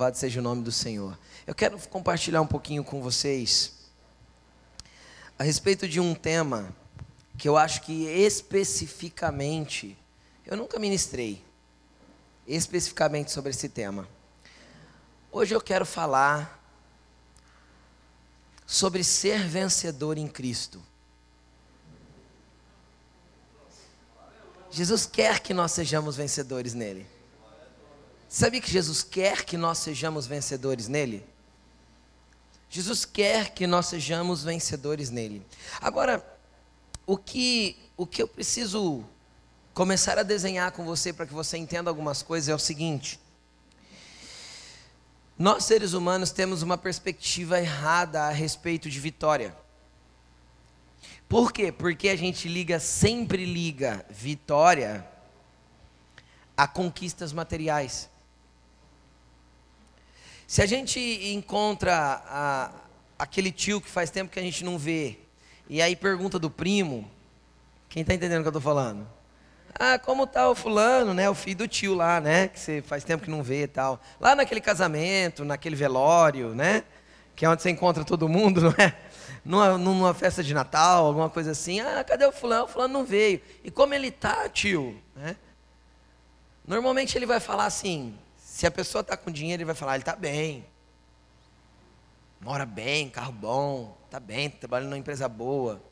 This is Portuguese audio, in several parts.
Louvado seja o nome do Senhor. Eu quero compartilhar um pouquinho com vocês a respeito de um tema que eu acho que especificamente eu nunca ministrei especificamente sobre esse tema. Hoje eu quero falar sobre ser vencedor em Cristo. Jesus quer que nós sejamos vencedores nele. Sabe que Jesus quer que nós sejamos vencedores nele? Jesus quer que nós sejamos vencedores nele. Agora, o que, o que eu preciso começar a desenhar com você para que você entenda algumas coisas é o seguinte: nós seres humanos temos uma perspectiva errada a respeito de vitória. Por quê? Porque a gente liga, sempre liga vitória a conquistas materiais. Se a gente encontra a, aquele tio que faz tempo que a gente não vê, e aí pergunta do primo, quem está entendendo o que eu estou falando? Ah, como tá o fulano, né? O filho do tio lá, né? Que você faz tempo que não vê e tal. Lá naquele casamento, naquele velório, né? Que é onde você encontra todo mundo, não é? Numa, numa festa de Natal, alguma coisa assim. Ah, cadê o fulano? O fulano não veio. E como ele tá, tio? Né? Normalmente ele vai falar assim, se a pessoa está com dinheiro, ele vai falar, ele está bem. Mora bem, carro bom, está bem, trabalhando numa empresa boa.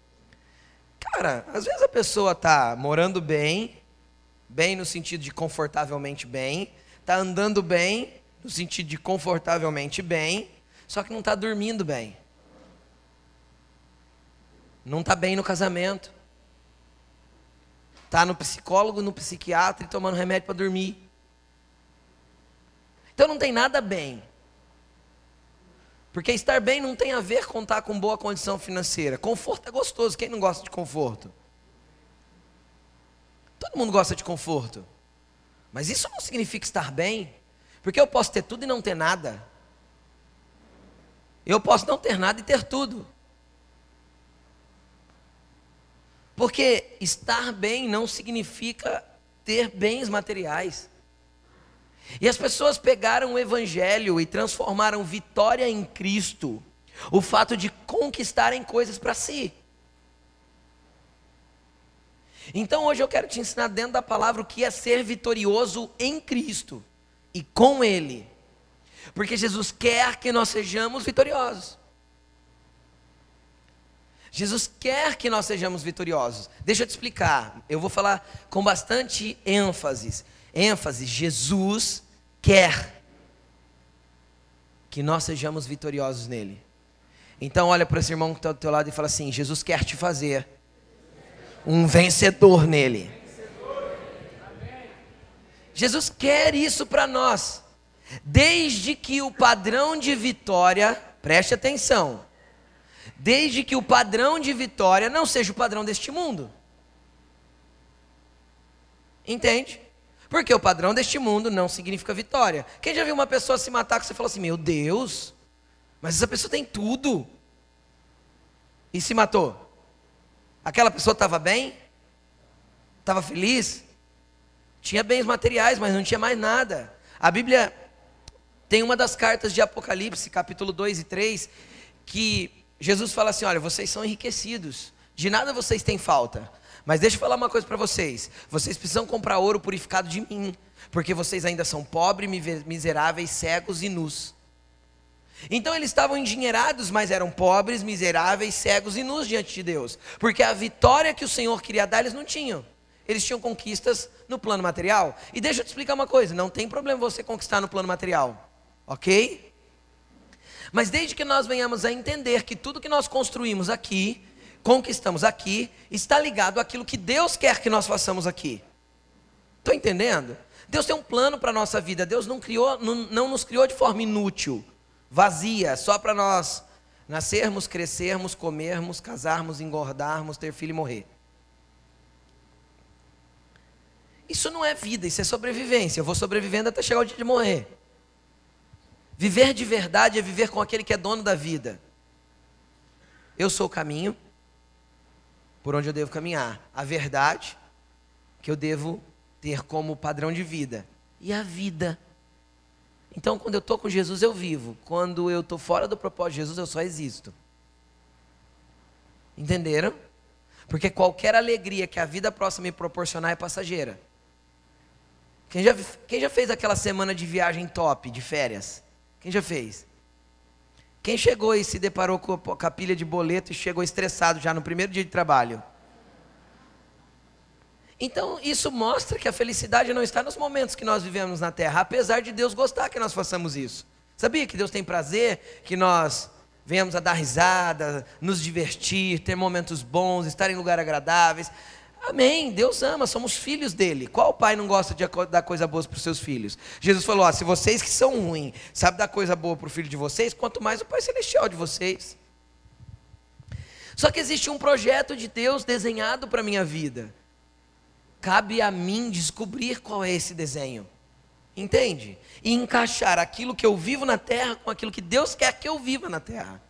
Cara, às vezes a pessoa está morando bem, bem no sentido de confortavelmente bem, está andando bem, no sentido de confortavelmente bem, só que não está dormindo bem. Não está bem no casamento. Está no psicólogo, no psiquiatra e tomando remédio para dormir. Então não tem nada bem. Porque estar bem não tem a ver com estar com boa condição financeira. Conforto é gostoso, quem não gosta de conforto? Todo mundo gosta de conforto. Mas isso não significa estar bem. Porque eu posso ter tudo e não ter nada. Eu posso não ter nada e ter tudo. Porque estar bem não significa ter bens materiais. E as pessoas pegaram o Evangelho e transformaram vitória em Cristo, o fato de conquistarem coisas para si. Então hoje eu quero te ensinar dentro da palavra o que é ser vitorioso em Cristo e com Ele, porque Jesus quer que nós sejamos vitoriosos. Jesus quer que nós sejamos vitoriosos. Deixa eu te explicar. Eu vou falar com bastante ênfase ênfase, Jesus quer que nós sejamos vitoriosos nele. Então olha para esse irmão que está do teu lado e fala assim: Jesus quer te fazer um vencedor nele. Jesus quer isso para nós. Desde que o padrão de vitória, preste atenção, desde que o padrão de vitória não seja o padrão deste mundo. Entende? Porque o padrão deste mundo não significa vitória. Quem já viu uma pessoa se matar que você falou assim: Meu Deus, mas essa pessoa tem tudo. E se matou? Aquela pessoa estava bem? Estava feliz? Tinha bens materiais, mas não tinha mais nada. A Bíblia tem uma das cartas de Apocalipse, capítulo 2 e 3, que Jesus fala assim: Olha, vocês são enriquecidos, de nada vocês têm falta. Mas deixa eu falar uma coisa para vocês: vocês precisam comprar ouro purificado de mim, porque vocês ainda são pobres, miseráveis, cegos e nus. Então eles estavam endinheirados, mas eram pobres, miseráveis, cegos e nus diante de Deus, porque a vitória que o Senhor queria dar eles não tinham. Eles tinham conquistas no plano material. E deixa eu te explicar uma coisa: não tem problema você conquistar no plano material, ok? Mas desde que nós venhamos a entender que tudo que nós construímos aqui conquistamos aqui está ligado àquilo que Deus quer que nós façamos aqui. Estou entendendo? Deus tem um plano para a nossa vida. Deus não, criou, não, não nos criou de forma inútil, vazia, só para nós nascermos, crescermos, comermos, casarmos, engordarmos, ter filho e morrer. Isso não é vida, isso é sobrevivência. Eu vou sobrevivendo até chegar o dia de morrer. Viver de verdade é viver com aquele que é dono da vida. Eu sou o caminho, por onde eu devo caminhar, a verdade que eu devo ter como padrão de vida e a vida. Então, quando eu estou com Jesus, eu vivo. Quando eu estou fora do propósito de Jesus, eu só existo. Entenderam? Porque qualquer alegria que a vida próxima me proporcionar é passageira. Quem já, quem já fez aquela semana de viagem top, de férias? Quem já fez? Quem chegou e se deparou com a pilha de boleto e chegou estressado já no primeiro dia de trabalho? Então, isso mostra que a felicidade não está nos momentos que nós vivemos na terra, apesar de Deus gostar que nós façamos isso. Sabia que Deus tem prazer que nós venhamos a dar risada, nos divertir, ter momentos bons, estar em lugares agradáveis? Amém. Deus ama, somos filhos dele. Qual pai não gosta de dar coisa boa para os seus filhos? Jesus falou: ó, se vocês que são ruins sabem dar coisa boa para o filho de vocês, quanto mais o Pai Celestial de vocês. Só que existe um projeto de Deus desenhado para a minha vida. Cabe a mim descobrir qual é esse desenho. Entende? E encaixar aquilo que eu vivo na terra com aquilo que Deus quer que eu viva na terra.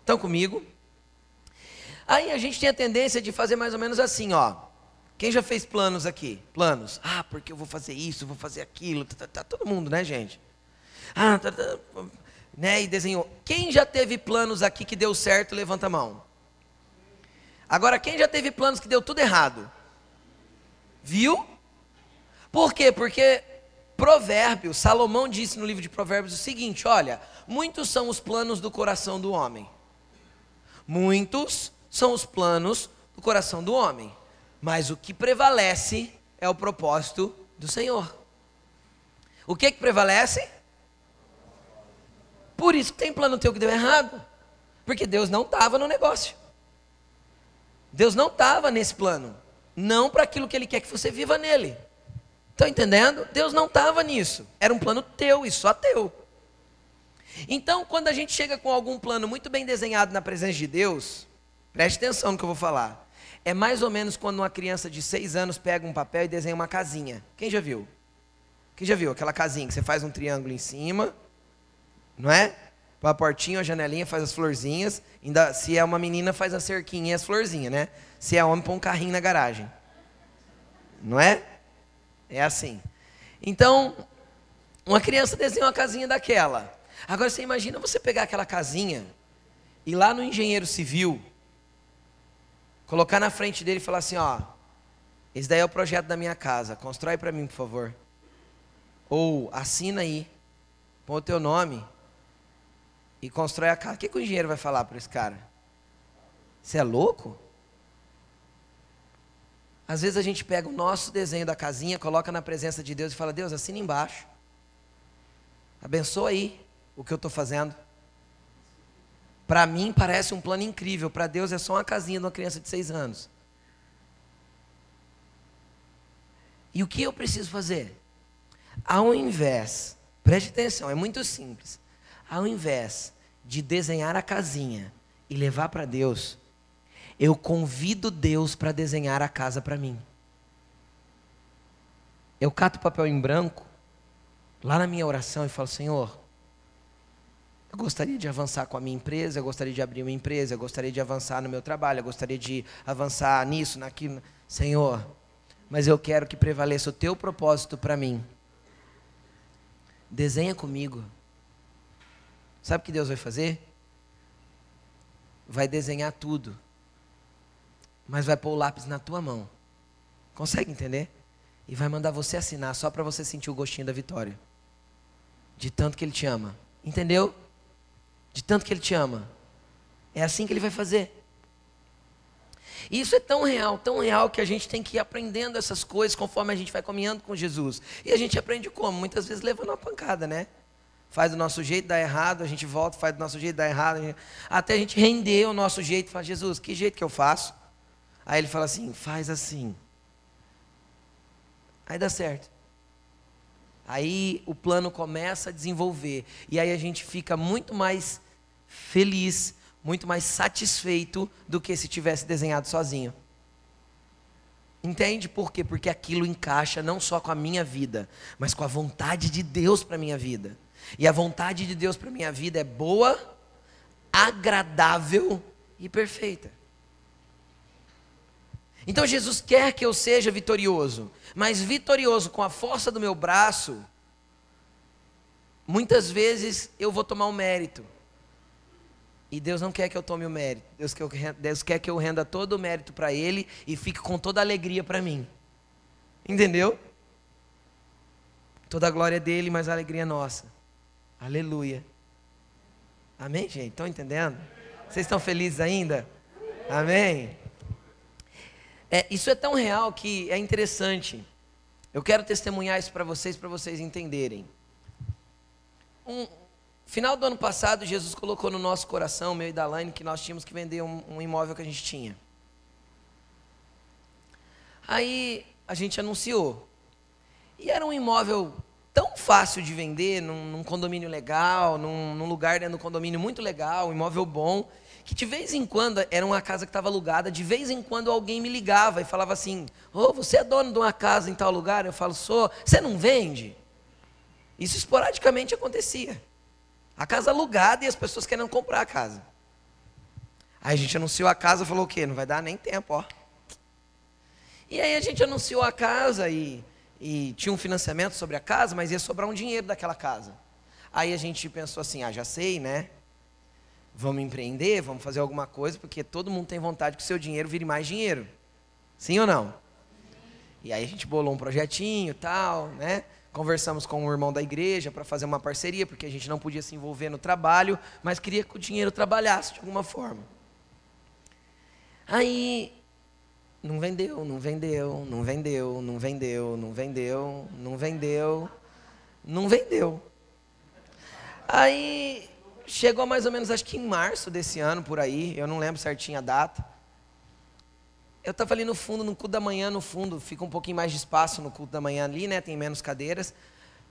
Estão comigo? Aí a gente tem a tendência de fazer mais ou menos assim, ó. Quem já fez planos aqui? Planos. Ah, porque eu vou fazer isso, vou fazer aquilo. Tá, tá, tá todo mundo, né, gente? Ah, tá, tá, né? E desenhou. Quem já teve planos aqui que deu certo, levanta a mão. Agora, quem já teve planos que deu tudo errado? Viu? Por quê? Porque Provérbios, Salomão disse no livro de Provérbios o seguinte: olha, muitos são os planos do coração do homem. Muitos são os planos do coração do homem, mas o que prevalece é o propósito do Senhor. O que que prevalece? Por isso que tem plano teu que deu errado, porque Deus não estava no negócio. Deus não estava nesse plano, não para aquilo que Ele quer que você viva nele. Estão entendendo? Deus não estava nisso. Era um plano teu e só teu. Então, quando a gente chega com algum plano muito bem desenhado na presença de Deus, Preste atenção no que eu vou falar. É mais ou menos quando uma criança de seis anos pega um papel e desenha uma casinha. Quem já viu? Quem já viu aquela casinha que você faz um triângulo em cima, não é? Põe a portinha, a janelinha, faz as florzinhas. Ainda, se é uma menina, faz a cerquinha e as florzinhas, né? Se é homem, põe um carrinho na garagem. Não é? É assim. Então, uma criança desenha uma casinha daquela. Agora você imagina você pegar aquela casinha e lá no engenheiro civil colocar na frente dele e falar assim: ó, esse daí é o projeto da minha casa, constrói para mim, por favor. Ou assina aí, põe o teu nome e constrói a casa. O que, que o engenheiro vai falar para esse cara? Você é louco? Às vezes a gente pega o nosso desenho da casinha, coloca na presença de Deus e fala: Deus, assina embaixo. Abençoa aí o que eu estou fazendo. Para mim parece um plano incrível, para Deus é só uma casinha de uma criança de seis anos. E o que eu preciso fazer? Ao invés, preste atenção, é muito simples. Ao invés de desenhar a casinha e levar para Deus, eu convido Deus para desenhar a casa para mim. Eu cato papel em branco, lá na minha oração, e falo: Senhor, eu gostaria de avançar com a minha empresa, eu gostaria de abrir uma empresa, eu gostaria de avançar no meu trabalho, eu gostaria de avançar nisso, naquilo. Senhor, mas eu quero que prevaleça o teu propósito para mim. Desenha comigo. Sabe o que Deus vai fazer? Vai desenhar tudo, mas vai pôr o lápis na tua mão. Consegue entender? E vai mandar você assinar só para você sentir o gostinho da vitória. De tanto que Ele te ama. Entendeu? De tanto que Ele te ama. É assim que Ele vai fazer. E isso é tão real, tão real, que a gente tem que ir aprendendo essas coisas conforme a gente vai caminhando com Jesus. E a gente aprende como? Muitas vezes levando uma pancada, né? Faz do nosso jeito, dá errado, a gente volta, faz do nosso jeito, dá errado. Até a gente render o nosso jeito e fala, Jesus, que jeito que eu faço? Aí ele fala assim, faz assim. Aí dá certo. Aí o plano começa a desenvolver. E aí a gente fica muito mais feliz, muito mais satisfeito do que se tivesse desenhado sozinho. Entende por quê? Porque aquilo encaixa não só com a minha vida, mas com a vontade de Deus para a minha vida. E a vontade de Deus para a minha vida é boa, agradável e perfeita. Então Jesus quer que eu seja vitorioso, mas vitorioso com a força do meu braço muitas vezes eu vou tomar o mérito. E Deus não quer que eu tome o mérito. Deus quer, Deus quer que eu renda todo o mérito para Ele e fique com toda a alegria para mim. Entendeu? Toda a glória é dele, mas a alegria é nossa. Aleluia. Amém, gente? Estão entendendo? Vocês estão felizes ainda? Amém? É, isso é tão real que é interessante. Eu quero testemunhar isso para vocês, para vocês entenderem. Um, final do ano passado, Jesus colocou no nosso coração, meu e da Laine, que nós tínhamos que vender um, um imóvel que a gente tinha. Aí a gente anunciou. E era um imóvel tão fácil de vender, num, num condomínio legal, num, num, lugar dentro do condomínio muito legal, um imóvel bom, que de vez em quando, era uma casa que estava alugada, de vez em quando alguém me ligava e falava assim, ô, oh, você é dono de uma casa em tal lugar? Eu falo, sou, você não vende? Isso esporadicamente acontecia. A casa alugada e as pessoas querendo comprar a casa. Aí a gente anunciou a casa e falou o quê? Não vai dar nem tempo, ó. E aí a gente anunciou a casa e, e tinha um financiamento sobre a casa, mas ia sobrar um dinheiro daquela casa. Aí a gente pensou assim, ah, já sei, né? Vamos empreender, vamos fazer alguma coisa, porque todo mundo tem vontade que o seu dinheiro vire mais dinheiro. Sim ou não? E aí a gente bolou um projetinho tal, né? Conversamos com um irmão da igreja para fazer uma parceria, porque a gente não podia se envolver no trabalho, mas queria que o dinheiro trabalhasse de alguma forma. Aí não vendeu, não vendeu, não vendeu, não vendeu, não vendeu, não vendeu, não vendeu. Aí chegou mais ou menos, acho que em março desse ano, por aí, eu não lembro certinho a data. Eu estava ali no fundo, no culto da manhã, no fundo, fica um pouquinho mais de espaço no culto da manhã ali, né? Tem menos cadeiras.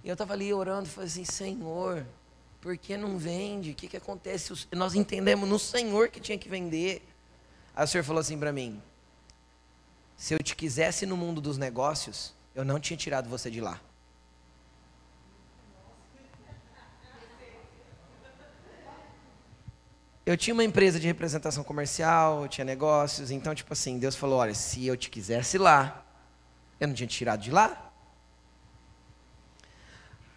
E eu estava ali orando, falei assim, Senhor, por que não vende? O que, que acontece? Nós entendemos no Senhor que tinha que vender. Aí o Senhor falou assim para mim: Se eu te quisesse no mundo dos negócios, eu não tinha tirado você de lá. Eu tinha uma empresa de representação comercial, eu tinha negócios, então, tipo assim, Deus falou: olha, se eu te quisesse lá, eu não tinha te tirado de lá.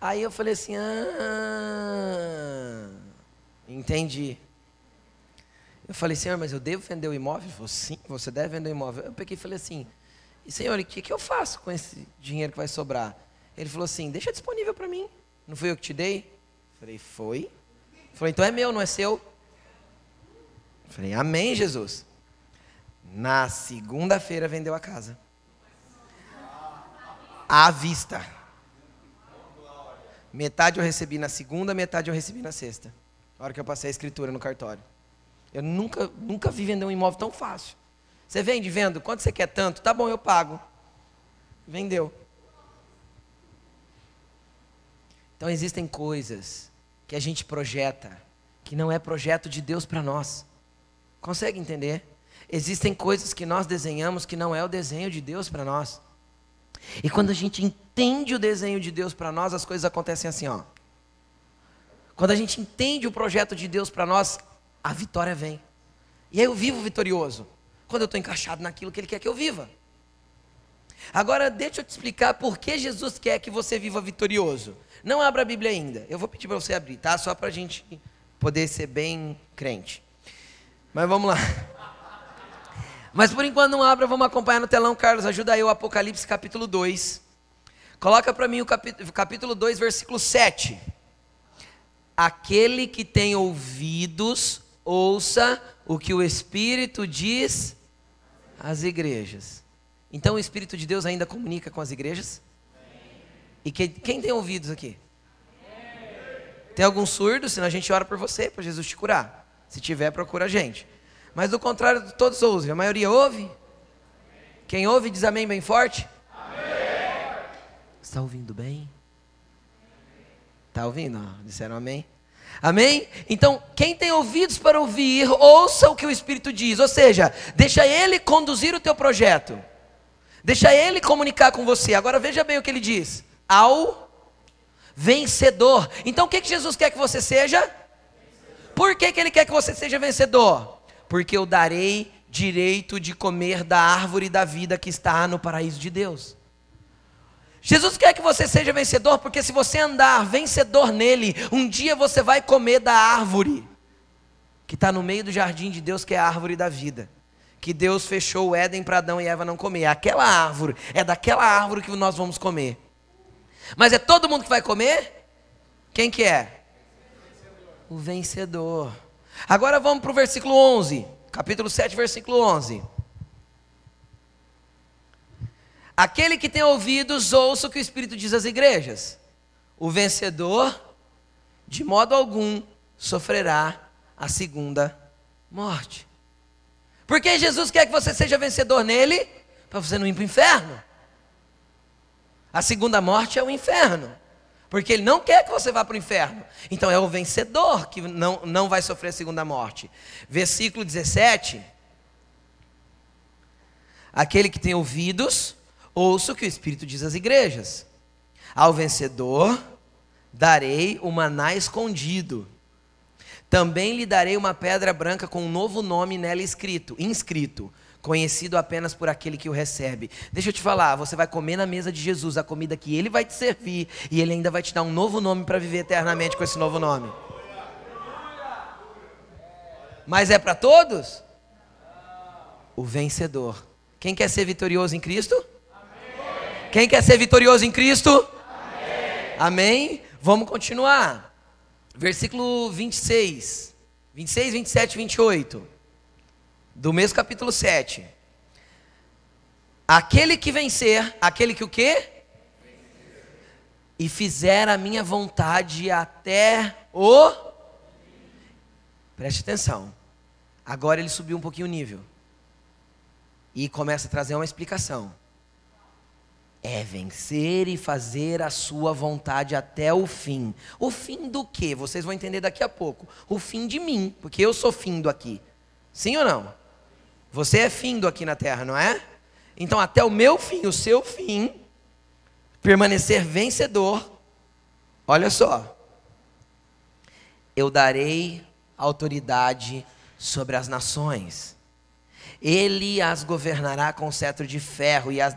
Aí eu falei assim: ah, entendi. Eu falei, Senhor, mas eu devo vender o imóvel? Ele falou, sim, você deve vender o imóvel. Eu peguei e falei assim: e Senhor, o que, que eu faço com esse dinheiro que vai sobrar? Ele falou assim: deixa disponível para mim. Não foi eu que te dei? Eu falei, foi. Ele falou, então é meu, não é seu. Falei, Amém, Jesus. Na segunda-feira vendeu a casa. À vista. Metade eu recebi na segunda, metade eu recebi na sexta. Na hora que eu passei a escritura no cartório. Eu nunca, nunca vi vender um imóvel tão fácil. Você vende, vendo? Quanto você quer tanto? Tá bom, eu pago. Vendeu. Então existem coisas que a gente projeta que não é projeto de Deus para nós. Consegue entender? Existem coisas que nós desenhamos que não é o desenho de Deus para nós. E quando a gente entende o desenho de Deus para nós, as coisas acontecem assim, ó. Quando a gente entende o projeto de Deus para nós, a vitória vem. E aí eu vivo vitorioso. Quando eu estou encaixado naquilo que Ele quer que eu viva. Agora, deixa eu te explicar por que Jesus quer que você viva vitorioso. Não abra a Bíblia ainda. Eu vou pedir para você abrir, tá? Só para a gente poder ser bem crente. Mas vamos lá. Mas por enquanto não abra, vamos acompanhar no telão, Carlos. Ajuda aí o Apocalipse capítulo 2. Coloca para mim o capítulo, capítulo 2, versículo 7. Aquele que tem ouvidos, ouça o que o Espírito diz às igrejas. Então o Espírito de Deus ainda comunica com as igrejas? E quem, quem tem ouvidos aqui? Tem algum surdo? Senão a gente ora por você, para Jesus te curar. Se tiver, procura a gente. Mas do contrário, todos ouvem. A maioria ouve? Quem ouve diz amém bem forte? Amém. Está ouvindo bem? Está ouvindo? disseram amém. Amém? Então, quem tem ouvidos para ouvir, ouça o que o Espírito diz. Ou seja, deixa ele conduzir o teu projeto. Deixa ele comunicar com você. Agora veja bem o que ele diz. Ao vencedor. Então o que, que Jesus quer que você seja? Por que, que ele quer que você seja vencedor? Porque eu darei direito de comer da árvore da vida que está no paraíso de Deus. Jesus quer que você seja vencedor, porque se você andar vencedor nele, um dia você vai comer da árvore que está no meio do jardim de Deus, que é a árvore da vida. Que Deus fechou o Éden para Adão e Eva não comer. Aquela árvore, é daquela árvore que nós vamos comer. Mas é todo mundo que vai comer? Quem que é? O vencedor. Agora vamos para o versículo 11, capítulo 7, versículo 11. Aquele que tem ouvidos, ouça o que o Espírito diz às igrejas. O vencedor, de modo algum, sofrerá a segunda morte. Porque Jesus quer que você seja vencedor nele, para você não ir para o inferno. A segunda morte é o inferno. Porque ele não quer que você vá para o inferno. Então é o vencedor que não, não vai sofrer a segunda morte. Versículo 17. Aquele que tem ouvidos, ouça o que o Espírito diz às igrejas. Ao vencedor darei o maná escondido também lhe darei uma pedra branca com um novo nome nela escrito, inscrito, conhecido apenas por aquele que o recebe. Deixa eu te falar, você vai comer na mesa de Jesus a comida que ele vai te servir e ele ainda vai te dar um novo nome para viver eternamente com esse novo nome. Mas é para todos? O vencedor. Quem quer ser vitorioso em Cristo? Amém. Quem quer ser vitorioso em Cristo? Amém. Amém? Vamos continuar versículo 26, 26, 27 e 28, do mesmo capítulo 7. Aquele que vencer, aquele que o quê? E fizer a minha vontade até o. Preste atenção. Agora ele subiu um pouquinho o nível. E começa a trazer uma explicação é vencer e fazer a sua vontade até o fim. O fim do quê? Vocês vão entender daqui a pouco. O fim de mim, porque eu sou findo aqui. Sim ou não? Você é findo aqui na terra, não é? Então, até o meu fim, o seu fim, permanecer vencedor. Olha só. Eu darei autoridade sobre as nações ele as governará com cetro de ferro e as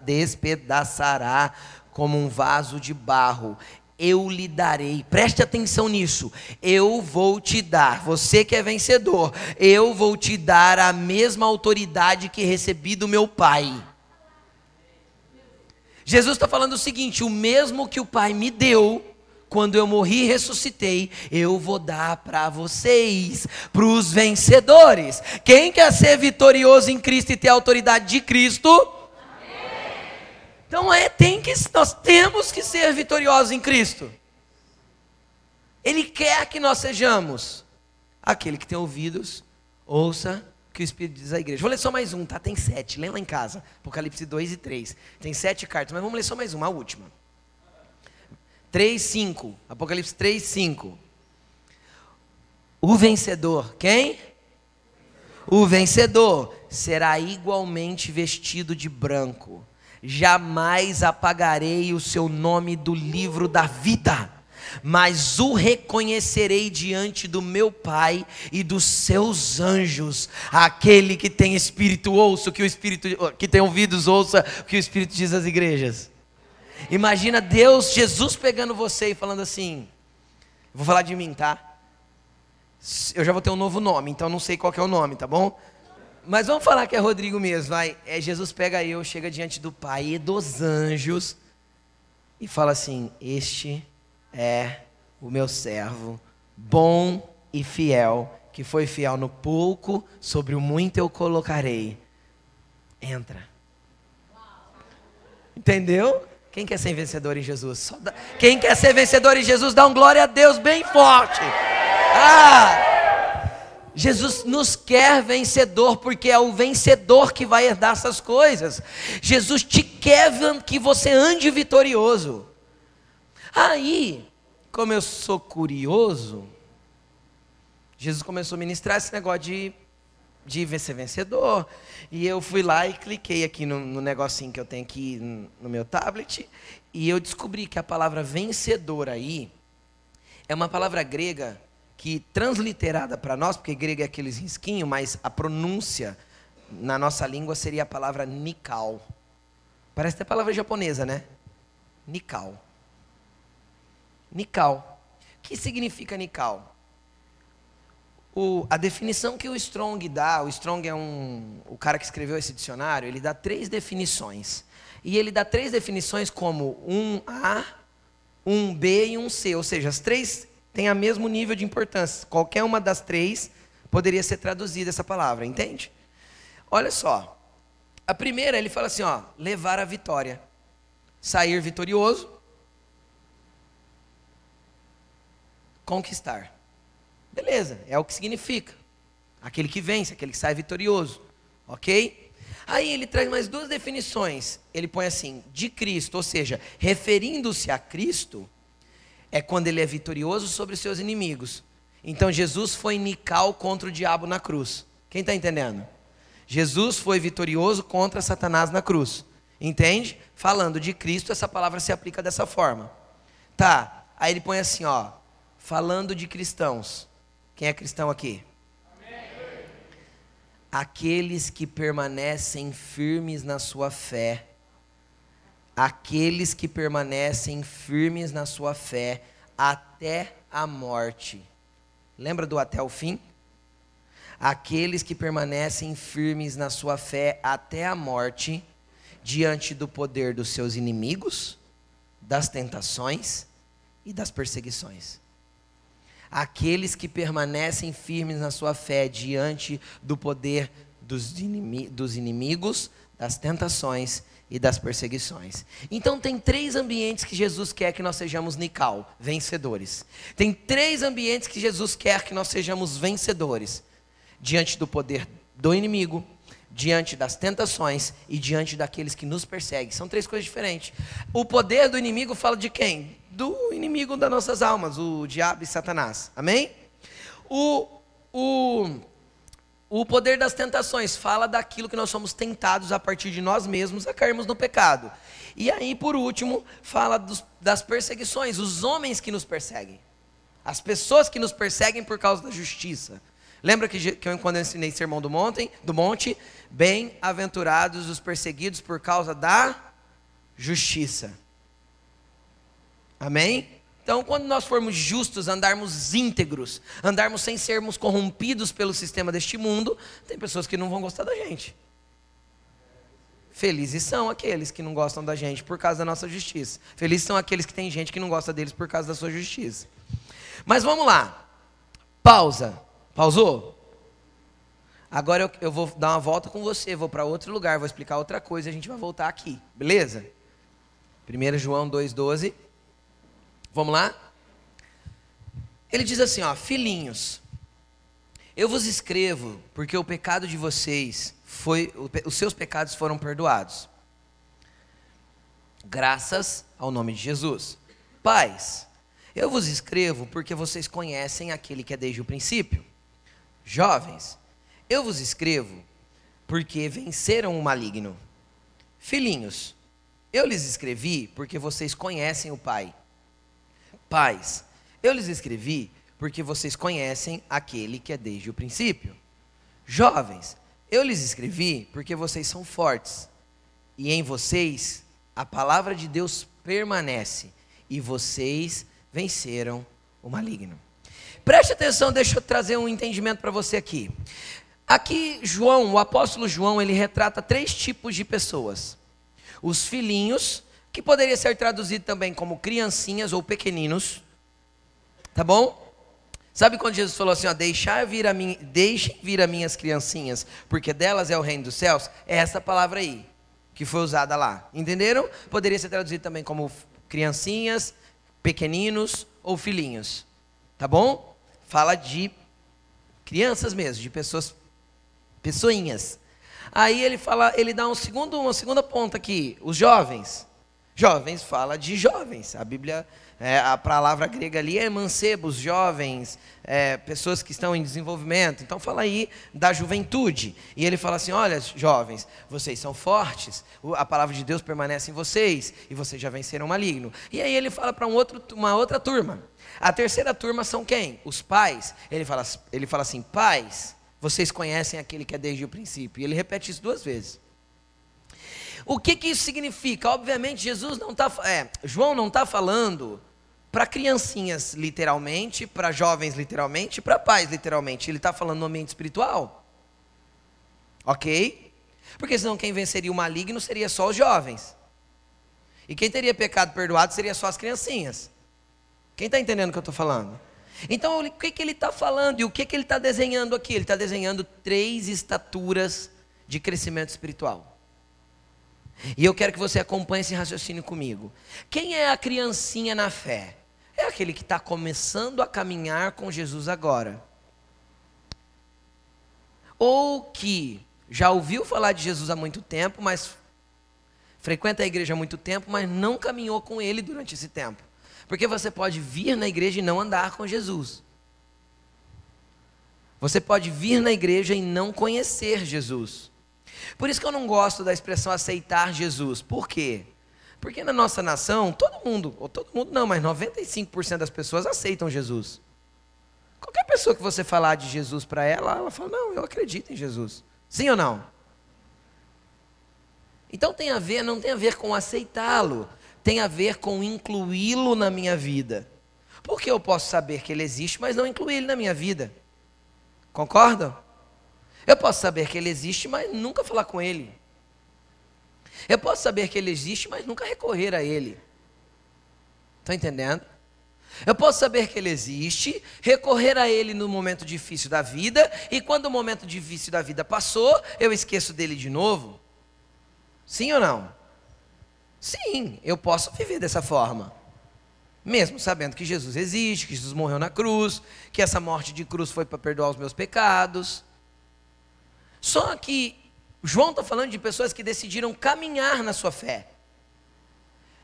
despedaçará como um vaso de barro. Eu lhe darei, preste atenção nisso. Eu vou te dar, você que é vencedor, eu vou te dar a mesma autoridade que recebi do meu Pai. Jesus está falando o seguinte: o mesmo que o Pai me deu, quando eu morri e ressuscitei, eu vou dar para vocês, para os vencedores. Quem quer ser vitorioso em Cristo e ter a autoridade de Cristo? Então é, tem que, nós temos que ser vitoriosos em Cristo. Ele quer que nós sejamos. Aquele que tem ouvidos, ouça que o Espírito diz à igreja. Vou ler só mais um, tá? Tem sete. Lê lá em casa. Apocalipse 2 e 3. Tem sete cartas, mas vamos ler só mais uma, a última. 3, 5. Apocalipse 3, 5. O vencedor, quem? O vencedor será igualmente vestido de branco. Jamais apagarei o seu nome do livro da vida, mas o reconhecerei diante do meu Pai e dos seus anjos. Aquele que tem espírito ouça que o espírito que tem ouvidos ouça o que o espírito diz às igrejas. Imagina Deus, Jesus pegando você e falando assim: Vou falar de mim, tá? Eu já vou ter um novo nome, então não sei qual é o nome, tá bom? Mas vamos falar que é Rodrigo mesmo, vai. É, Jesus pega eu, chega diante do Pai e dos anjos e fala assim: Este é o meu servo, bom e fiel, que foi fiel no pouco, sobre o muito eu colocarei. Entra. Entendeu? Quem quer ser vencedor em Jesus? Dá... Quem quer ser vencedor em Jesus, dá um glória a Deus bem forte. Ah! Jesus nos quer vencedor, porque é o vencedor que vai herdar essas coisas. Jesus te quer que você ande vitorioso. Aí, como eu sou curioso, Jesus começou a ministrar esse negócio de, de ser vencedor. E eu fui lá e cliquei aqui no, no negocinho que eu tenho aqui no meu tablet. E eu descobri que a palavra vencedor aí é uma palavra grega que, transliterada para nós, porque grego é aqueles risquinhos, mas a pronúncia na nossa língua seria a palavra nikal. Parece até palavra japonesa, né? Nikal. Nikal. O que significa Nikal? O, a definição que o Strong dá, o Strong é um, o cara que escreveu esse dicionário, ele dá três definições. E ele dá três definições como um A, um B e um C. Ou seja, as três têm o mesmo nível de importância. Qualquer uma das três poderia ser traduzida essa palavra, entende? Olha só. A primeira, ele fala assim, ó, levar a vitória. Sair vitorioso. Conquistar. Beleza, é o que significa. Aquele que vence, aquele que sai vitorioso. Ok? Aí ele traz mais duas definições. Ele põe assim, de Cristo, ou seja, referindo-se a Cristo, é quando ele é vitorioso sobre os seus inimigos. Então Jesus foi nical contra o diabo na cruz. Quem está entendendo? Jesus foi vitorioso contra Satanás na cruz. Entende? Falando de Cristo, essa palavra se aplica dessa forma. Tá. Aí ele põe assim, ó, falando de cristãos. Quem é cristão aqui? Amém. Aqueles que permanecem firmes na sua fé. Aqueles que permanecem firmes na sua fé até a morte. Lembra do até o fim? Aqueles que permanecem firmes na sua fé até a morte, diante do poder dos seus inimigos, das tentações e das perseguições aqueles que permanecem firmes na sua fé diante do poder dos, dos inimigos, das tentações e das perseguições. Então tem três ambientes que Jesus quer que nós sejamos Nical, vencedores. Tem três ambientes que Jesus quer que nós sejamos vencedores. Diante do poder do inimigo, diante das tentações e diante daqueles que nos perseguem. São três coisas diferentes. O poder do inimigo fala de quem? Do inimigo das nossas almas, o diabo e Satanás. Amém? O, o, o poder das tentações fala daquilo que nós somos tentados a partir de nós mesmos a cairmos no pecado. E aí, por último, fala dos, das perseguições, os homens que nos perseguem. As pessoas que nos perseguem por causa da justiça. Lembra que, que eu, quando eu ensinei Sermão do Monte, do Monte, bem-aventurados os perseguidos por causa da justiça. Amém? Então, quando nós formos justos, andarmos íntegros, andarmos sem sermos corrompidos pelo sistema deste mundo, tem pessoas que não vão gostar da gente. Felizes são aqueles que não gostam da gente por causa da nossa justiça. Felizes são aqueles que tem gente que não gosta deles por causa da sua justiça. Mas vamos lá. Pausa. Pausou? Agora eu, eu vou dar uma volta com você, vou para outro lugar, vou explicar outra coisa e a gente vai voltar aqui, beleza? 1 João 2,12. Vamos lá? Ele diz assim, ó, filhinhos, eu vos escrevo porque o pecado de vocês foi, os seus pecados foram perdoados. Graças ao nome de Jesus. Pais, eu vos escrevo porque vocês conhecem aquele que é desde o princípio. Jovens, eu vos escrevo porque venceram o maligno. Filhinhos, eu lhes escrevi porque vocês conhecem o Pai. Pais, eu lhes escrevi porque vocês conhecem aquele que é desde o princípio. Jovens, eu lhes escrevi porque vocês são fortes e em vocês a palavra de Deus permanece e vocês venceram o maligno. Preste atenção, deixa eu trazer um entendimento para você aqui. Aqui, João, o apóstolo João, ele retrata três tipos de pessoas: os filhinhos, que poderia ser traduzido também como criancinhas ou pequeninos, tá bom? Sabe quando Jesus falou assim, ó, deixar vir a mim, deixem vir a minhas criancinhas, porque delas é o reino dos céus? É essa palavra aí que foi usada lá. Entenderam? Poderia ser traduzido também como criancinhas, pequeninos ou filhinhos. Tá bom? fala de crianças mesmo, de pessoas, pessoinhas. Aí ele fala, ele dá um segundo, uma segunda ponta aqui, os jovens. Jovens fala de jovens. A Bíblia, é, a palavra grega ali é mancebos, jovens, é, pessoas que estão em desenvolvimento. Então fala aí da juventude. E ele fala assim: olha, jovens, vocês são fortes, a palavra de Deus permanece em vocês e vocês já venceram o maligno. E aí ele fala para um uma outra turma. A terceira turma são quem? Os pais. Ele fala, ele fala assim: pais, vocês conhecem aquele que é desde o princípio. E ele repete isso duas vezes. O que, que isso significa? Obviamente, Jesus não está. É, João não está falando para criancinhas, literalmente, para jovens, literalmente, para pais, literalmente. Ele está falando no ambiente espiritual. Ok? Porque senão quem venceria o maligno seria só os jovens. E quem teria pecado perdoado seria só as criancinhas. Quem está entendendo o que eu estou falando? Então, o que, que ele está falando e o que, que ele está desenhando aqui? Ele está desenhando três estaturas de crescimento espiritual. E eu quero que você acompanhe esse raciocínio comigo. Quem é a criancinha na fé? É aquele que está começando a caminhar com Jesus agora. Ou que já ouviu falar de Jesus há muito tempo, mas frequenta a igreja há muito tempo, mas não caminhou com ele durante esse tempo. Porque você pode vir na igreja e não andar com Jesus. Você pode vir na igreja e não conhecer Jesus. Por isso que eu não gosto da expressão aceitar Jesus. Por quê? Porque na nossa nação, todo mundo, ou todo mundo não, mas 95% das pessoas aceitam Jesus. Qualquer pessoa que você falar de Jesus para ela, ela fala: Não, eu acredito em Jesus. Sim ou não? Então tem a ver, não tem a ver com aceitá-lo, tem a ver com incluí-lo na minha vida. Porque eu posso saber que ele existe, mas não incluir ele na minha vida. Concordam? Eu posso saber que ele existe, mas nunca falar com ele. Eu posso saber que ele existe, mas nunca recorrer a ele. Está entendendo? Eu posso saber que ele existe, recorrer a ele no momento difícil da vida, e quando o momento difícil da vida passou, eu esqueço dele de novo. Sim ou não? Sim, eu posso viver dessa forma. Mesmo sabendo que Jesus existe, que Jesus morreu na cruz, que essa morte de cruz foi para perdoar os meus pecados. Só que João está falando de pessoas que decidiram caminhar na sua fé.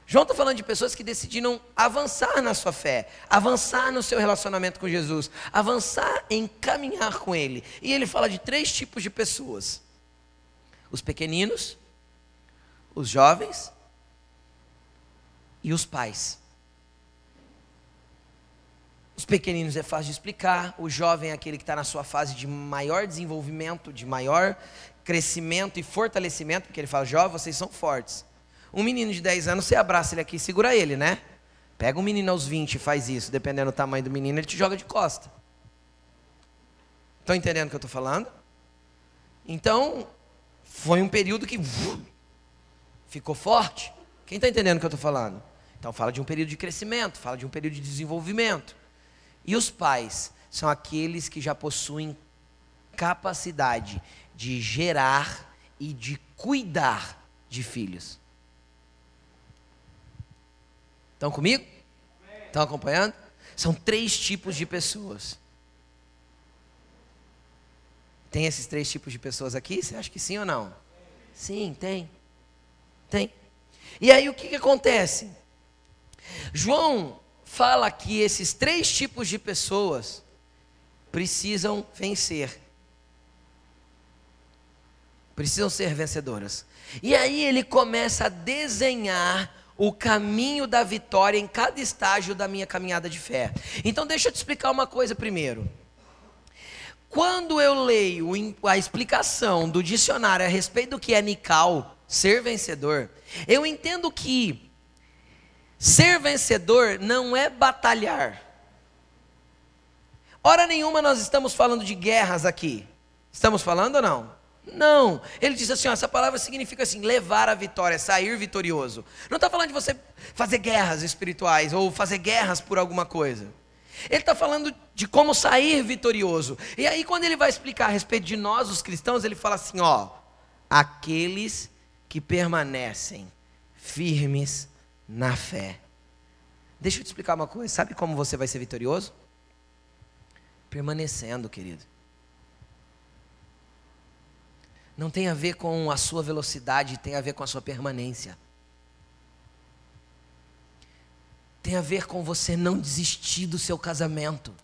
João está falando de pessoas que decidiram avançar na sua fé, avançar no seu relacionamento com Jesus, avançar em caminhar com Ele. E ele fala de três tipos de pessoas: os pequeninos, os jovens e os pais. Os pequeninos é fácil de explicar, o jovem é aquele que está na sua fase de maior desenvolvimento, de maior crescimento e fortalecimento, porque ele fala, jovem, vocês são fortes. Um menino de 10 anos, você abraça ele aqui e segura ele, né? Pega um menino aos 20 e faz isso, dependendo do tamanho do menino, ele te joga de costa. Estão entendendo o que eu estou falando? Então, foi um período que ficou forte. Quem está entendendo o que eu estou falando? Então, fala de um período de crescimento, fala de um período de desenvolvimento. E os pais são aqueles que já possuem capacidade de gerar e de cuidar de filhos. Estão comigo? Estão acompanhando? São três tipos de pessoas. Tem esses três tipos de pessoas aqui? Você acha que sim ou não? Sim, tem. Tem. E aí o que, que acontece? João fala que esses três tipos de pessoas precisam vencer. Precisam ser vencedoras. E aí ele começa a desenhar o caminho da vitória em cada estágio da minha caminhada de fé. Então deixa eu te explicar uma coisa primeiro. Quando eu leio a explicação do dicionário a respeito do que é Nical, ser vencedor, eu entendo que Ser vencedor não é batalhar. Hora nenhuma nós estamos falando de guerras aqui. Estamos falando ou não? Não. Ele diz assim: ó, essa palavra significa assim, levar a vitória, sair vitorioso. Não está falando de você fazer guerras espirituais ou fazer guerras por alguma coisa. Ele está falando de como sair vitorioso. E aí, quando ele vai explicar a respeito de nós, os cristãos, ele fala assim: ó, aqueles que permanecem firmes na fé. Deixa eu te explicar uma coisa. Sabe como você vai ser vitorioso? Permanecendo, querido. Não tem a ver com a sua velocidade, tem a ver com a sua permanência. Tem a ver com você não desistir do seu casamento.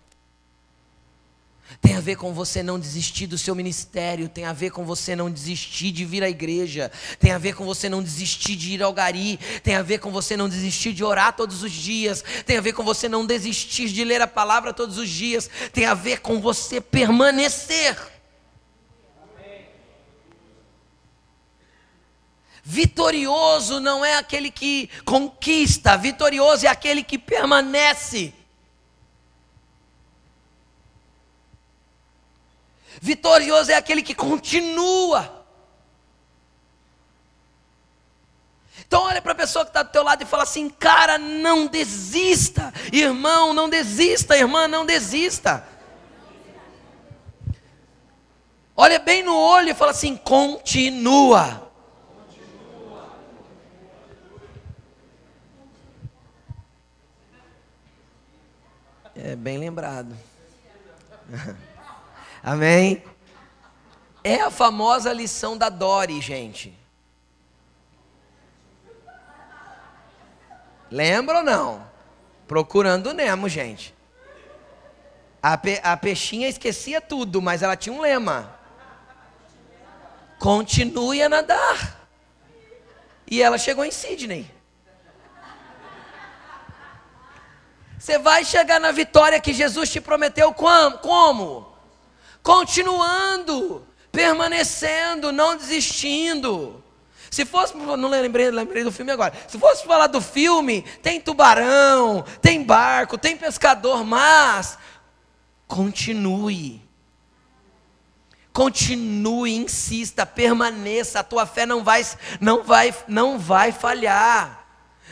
Tem a ver com você não desistir do seu ministério, tem a ver com você não desistir de vir à igreja, tem a ver com você não desistir de ir ao gari, tem a ver com você não desistir de orar todos os dias, tem a ver com você não desistir de ler a palavra todos os dias, tem a ver com você permanecer. Vitorioso não é aquele que conquista, vitorioso é aquele que permanece. Vitorioso é aquele que continua. Então olha para a pessoa que está do teu lado e fala assim, cara, não desista, irmão, não desista, irmã, não desista. Olha bem no olho e fala assim, continua. É bem lembrado. Amém? É a famosa lição da Dori, gente. Lembra ou não? Procurando Nemo, gente. A, pe a peixinha esquecia tudo, mas ela tinha um lema: continue a nadar. E ela chegou em Sydney. Você vai chegar na vitória que Jesus te prometeu como? Continuando, permanecendo, não desistindo. Se fosse, não lembrei, lembrei do filme agora. Se fosse falar do filme, tem tubarão, tem barco, tem pescador, mas continue. Continue, insista, permaneça. A tua fé não vai, não vai, não vai falhar.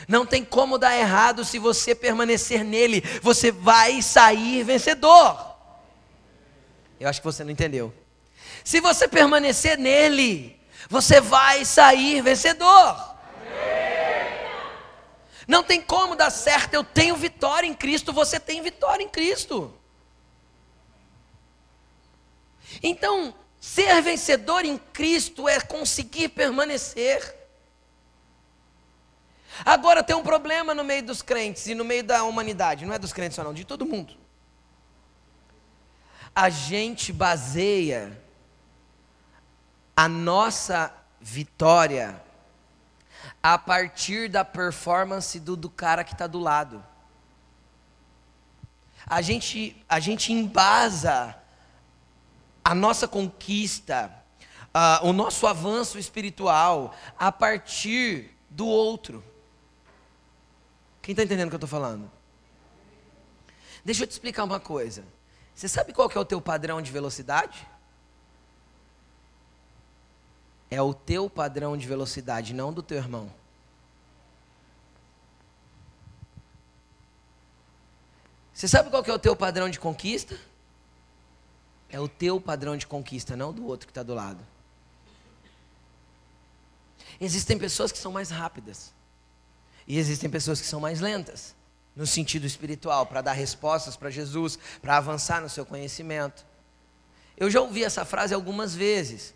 Não tem como dar errado se você permanecer nele. Você vai sair vencedor. Eu acho que você não entendeu. Se você permanecer nele, você vai sair vencedor. Não tem como dar certo. Eu tenho vitória em Cristo, você tem vitória em Cristo. Então, ser vencedor em Cristo é conseguir permanecer. Agora tem um problema no meio dos crentes e no meio da humanidade, não é dos crentes só não, de todo mundo. A gente baseia a nossa vitória a partir da performance do, do cara que está do lado. A gente, a gente embasa a nossa conquista, uh, o nosso avanço espiritual a partir do outro. Quem está entendendo o que eu estou falando? Deixa eu te explicar uma coisa. Você sabe qual que é o teu padrão de velocidade? É o teu padrão de velocidade, não do teu irmão. Você sabe qual que é o teu padrão de conquista? É o teu padrão de conquista, não do outro que está do lado. Existem pessoas que são mais rápidas. E existem pessoas que são mais lentas, no sentido espiritual, para dar respostas para Jesus, para avançar no seu conhecimento. Eu já ouvi essa frase algumas vezes.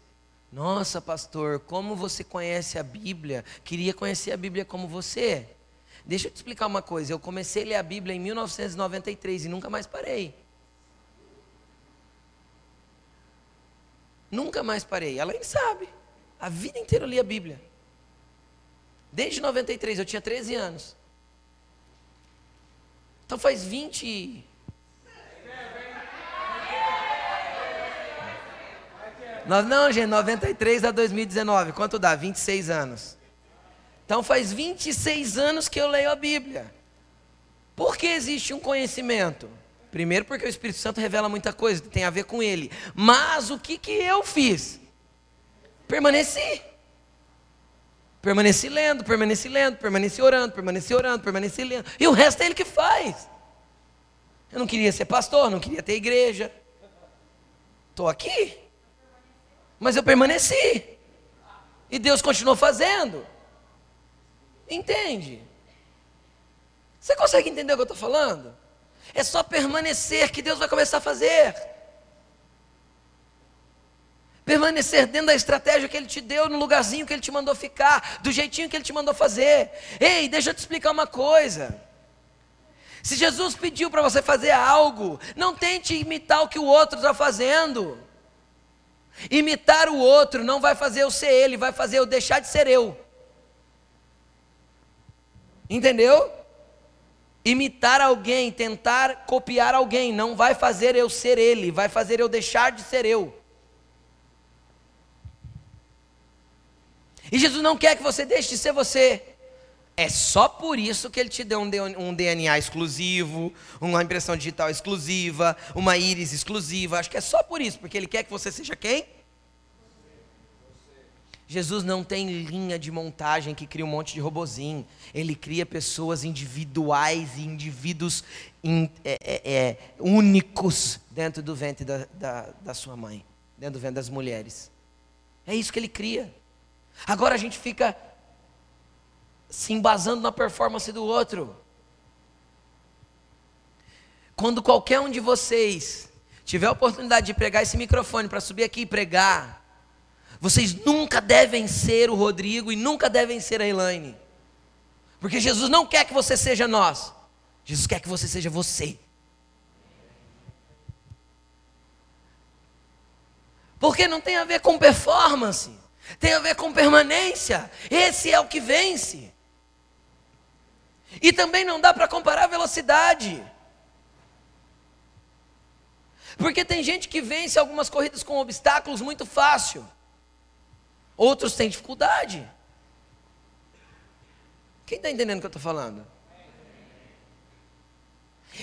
Nossa, pastor, como você conhece a Bíblia? Queria conhecer a Bíblia como você. Deixa eu te explicar uma coisa. Eu comecei a ler a Bíblia em 1993 e nunca mais parei. Nunca mais parei. Ela sabe. A vida inteira eu li a Bíblia. Desde 93, eu tinha 13 anos. Então faz 20. Não, gente, 93 a 2019. Quanto dá? 26 anos. Então faz 26 anos que eu leio a Bíblia. Por que existe um conhecimento? Primeiro, porque o Espírito Santo revela muita coisa, tem a ver com ele. Mas o que, que eu fiz? Permaneci. Permaneci lendo, permaneci lendo, permaneci orando, permaneci orando, permaneci lendo. E o resto é ele que faz. Eu não queria ser pastor, não queria ter igreja. Estou aqui. Mas eu permaneci. E Deus continuou fazendo. Entende? Você consegue entender o que eu estou falando? É só permanecer que Deus vai começar a fazer permanecer dentro da estratégia que Ele te deu, no lugarzinho que Ele te mandou ficar, do jeitinho que Ele te mandou fazer. Ei, deixa eu te explicar uma coisa. Se Jesus pediu para você fazer algo, não tente imitar o que o outro está fazendo. Imitar o outro não vai fazer eu ser ele, vai fazer eu deixar de ser eu. Entendeu? Imitar alguém, tentar copiar alguém, não vai fazer eu ser ele, vai fazer eu deixar de ser eu. E Jesus não quer que você deixe de ser você. É só por isso que ele te deu um DNA exclusivo, uma impressão digital exclusiva, uma íris exclusiva. Acho que é só por isso, porque ele quer que você seja quem? Jesus não tem linha de montagem que cria um monte de robozinho. Ele cria pessoas individuais e indivíduos in, é, é, é, únicos dentro do ventre da, da, da sua mãe, dentro do ventre das mulheres. É isso que ele cria. Agora a gente fica se embasando na performance do outro. Quando qualquer um de vocês tiver a oportunidade de pregar esse microfone para subir aqui e pregar, vocês nunca devem ser o Rodrigo e nunca devem ser a Elaine. Porque Jesus não quer que você seja nós. Jesus quer que você seja você. Porque não tem a ver com performance, tem a ver com permanência. Esse é o que vence. E também não dá para comparar velocidade. Porque tem gente que vence algumas corridas com obstáculos muito fácil. Outros têm dificuldade. Quem está entendendo o que eu estou falando?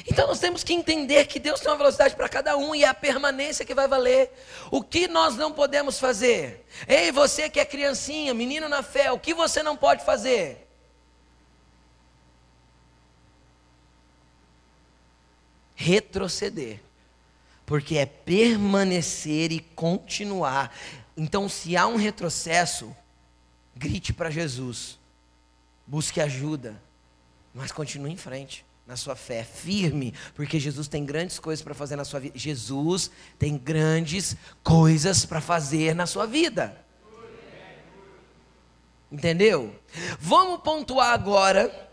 Então nós temos que entender que Deus tem uma velocidade para cada um e é a permanência que vai valer. O que nós não podemos fazer? Ei, você que é criancinha, menino na fé, o que você não pode fazer? Retroceder, porque é permanecer e continuar. Então, se há um retrocesso, grite para Jesus, busque ajuda, mas continue em frente na sua fé, firme, porque Jesus tem grandes coisas para fazer na sua vida. Jesus tem grandes coisas para fazer na sua vida. Entendeu? Vamos pontuar agora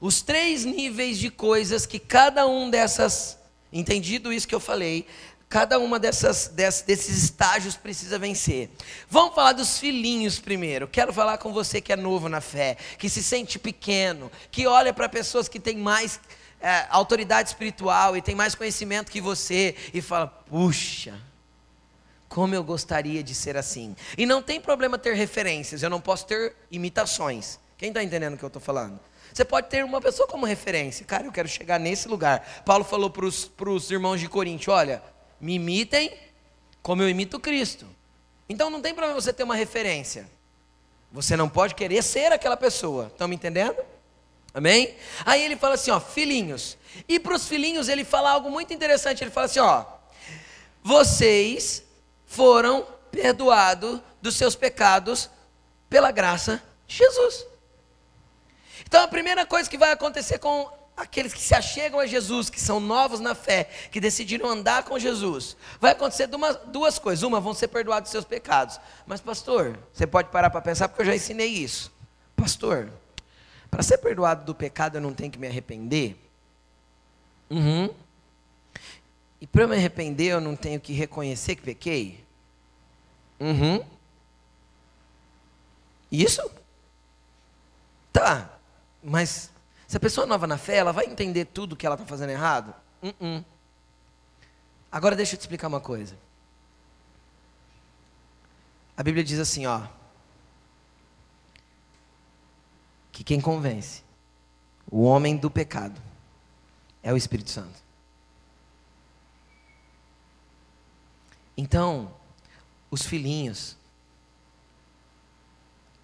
os três níveis de coisas que cada um dessas, entendido isso que eu falei, cada uma dessas, desses estágios precisa vencer. Vamos falar dos filhinhos primeiro. Quero falar com você que é novo na fé, que se sente pequeno, que olha para pessoas que têm mais é, autoridade espiritual e tem mais conhecimento que você e fala: puxa. Como eu gostaria de ser assim. E não tem problema ter referências, eu não posso ter imitações. Quem está entendendo o que eu estou falando? Você pode ter uma pessoa como referência. Cara, eu quero chegar nesse lugar. Paulo falou para os irmãos de Corinto: olha, me imitem como eu imito Cristo. Então não tem problema você ter uma referência. Você não pode querer ser aquela pessoa. Estão me entendendo? Amém? Aí ele fala assim, ó, filhinhos. E para os filhinhos ele fala algo muito interessante. Ele fala assim, ó, vocês foram perdoados dos seus pecados pela graça de Jesus. Então a primeira coisa que vai acontecer com aqueles que se achegam a Jesus, que são novos na fé, que decidiram andar com Jesus, vai acontecer duas coisas. Uma, vão ser perdoados seus pecados. Mas, pastor, você pode parar para pensar, porque eu já ensinei isso. Pastor, para ser perdoado do pecado eu não tenho que me arrepender? Uhum. E para me arrepender eu não tenho que reconhecer que pequei? Uhum. Isso? Tá. Mas se a pessoa é nova na fé, ela vai entender tudo que ela está fazendo errado? Uh -uh. Agora deixa eu te explicar uma coisa. A Bíblia diz assim, ó, que quem convence o homem do pecado é o Espírito Santo. Então, os filhinhos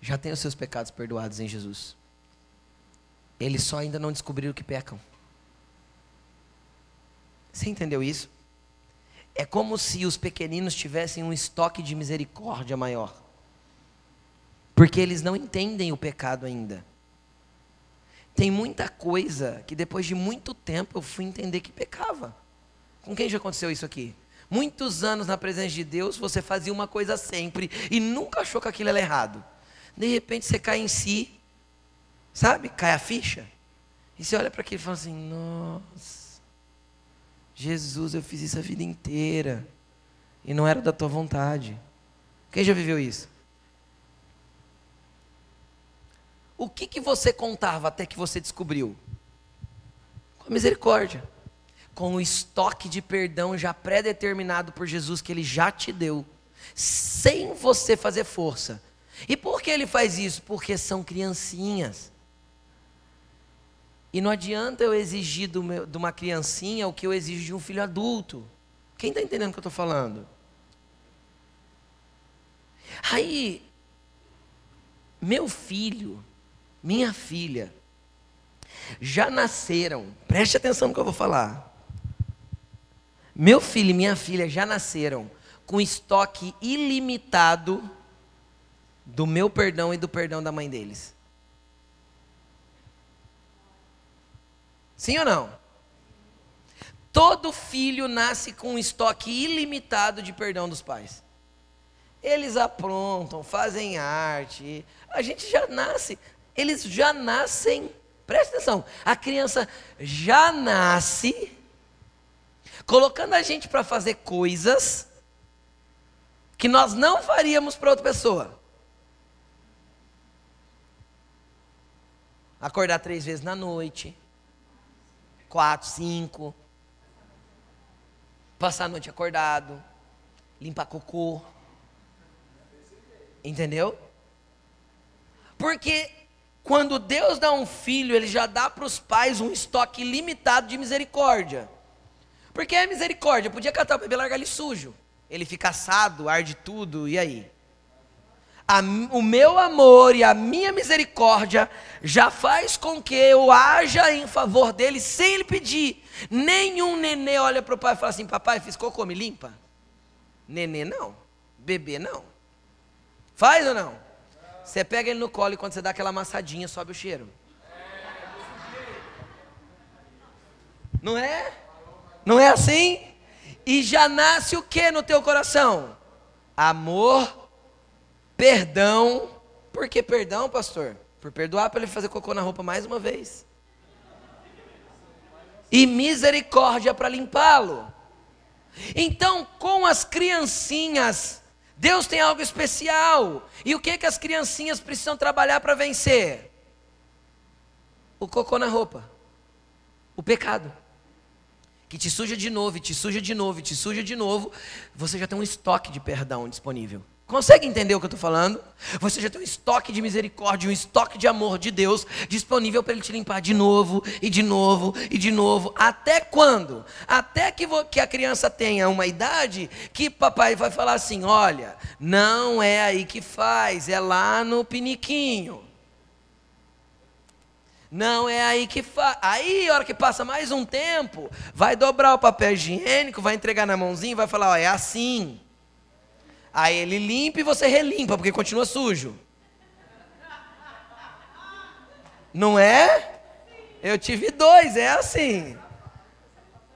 já têm os seus pecados perdoados em Jesus. Eles só ainda não descobriram que pecam. Você entendeu isso? É como se os pequeninos tivessem um estoque de misericórdia maior. Porque eles não entendem o pecado ainda. Tem muita coisa que depois de muito tempo eu fui entender que pecava. Com quem já aconteceu isso aqui? Muitos anos na presença de Deus, você fazia uma coisa sempre e nunca achou que aquilo era errado. De repente você cai em si Sabe? Cai a ficha. E você olha para aquilo e fala assim: Nossa, Jesus, eu fiz isso a vida inteira. E não era da tua vontade. Quem já viveu isso? O que, que você contava até que você descobriu? Com a misericórdia. Com o estoque de perdão já pré-determinado por Jesus que ele já te deu. Sem você fazer força. E por que ele faz isso? Porque são criancinhas. E não adianta eu exigir meu, de uma criancinha o que eu exijo de um filho adulto. Quem está entendendo o que eu estou falando? Aí, meu filho, minha filha, já nasceram, preste atenção no que eu vou falar. Meu filho e minha filha já nasceram com estoque ilimitado do meu perdão e do perdão da mãe deles. Sim ou não? Todo filho nasce com um estoque ilimitado de perdão dos pais. Eles aprontam, fazem arte. A gente já nasce, eles já nascem. Presta atenção, a criança já nasce colocando a gente para fazer coisas que nós não faríamos para outra pessoa. Acordar três vezes na noite, quatro, cinco, passar a noite acordado, limpar cocô. Entendeu? Porque quando Deus dá um filho, Ele já dá para os pais um estoque limitado de misericórdia. Porque é misericórdia, podia catar o bebê e largar ele sujo. Ele fica assado, arde tudo, e aí? A, o meu amor e a minha misericórdia já faz com que eu haja em favor dele sem ele pedir. Nenhum nenê olha para o pai e fala assim: Papai, fiz cocô, me limpa. Nenê não, bebê não. Faz ou não? Você pega ele no colo e quando você dá aquela amassadinha, sobe o cheiro. Não é? Não é assim? E já nasce o que no teu coração? Amor, perdão. Por que perdão, pastor? Por perdoar para ele fazer cocô na roupa mais uma vez. E misericórdia para limpá-lo. Então, com as criancinhas, Deus tem algo especial. E o que que as criancinhas precisam trabalhar para vencer? O cocô na roupa. O pecado. Que te suja de novo, te suja de novo, te suja de novo. Você já tem um estoque de perdão disponível. Consegue entender o que eu estou falando? Você já tem um estoque de misericórdia, um estoque de amor de Deus disponível para Ele te limpar de novo, e de novo, e de novo. Até quando? Até que, que a criança tenha uma idade que papai vai falar assim: olha, não é aí que faz, é lá no piniquinho. Não é aí que faz. Aí, a hora que passa mais um tempo, vai dobrar o papel higiênico, vai entregar na mãozinha e vai falar: ó, é assim. Aí ele limpa e você relimpa, porque continua sujo. Não é? Eu tive dois, é assim.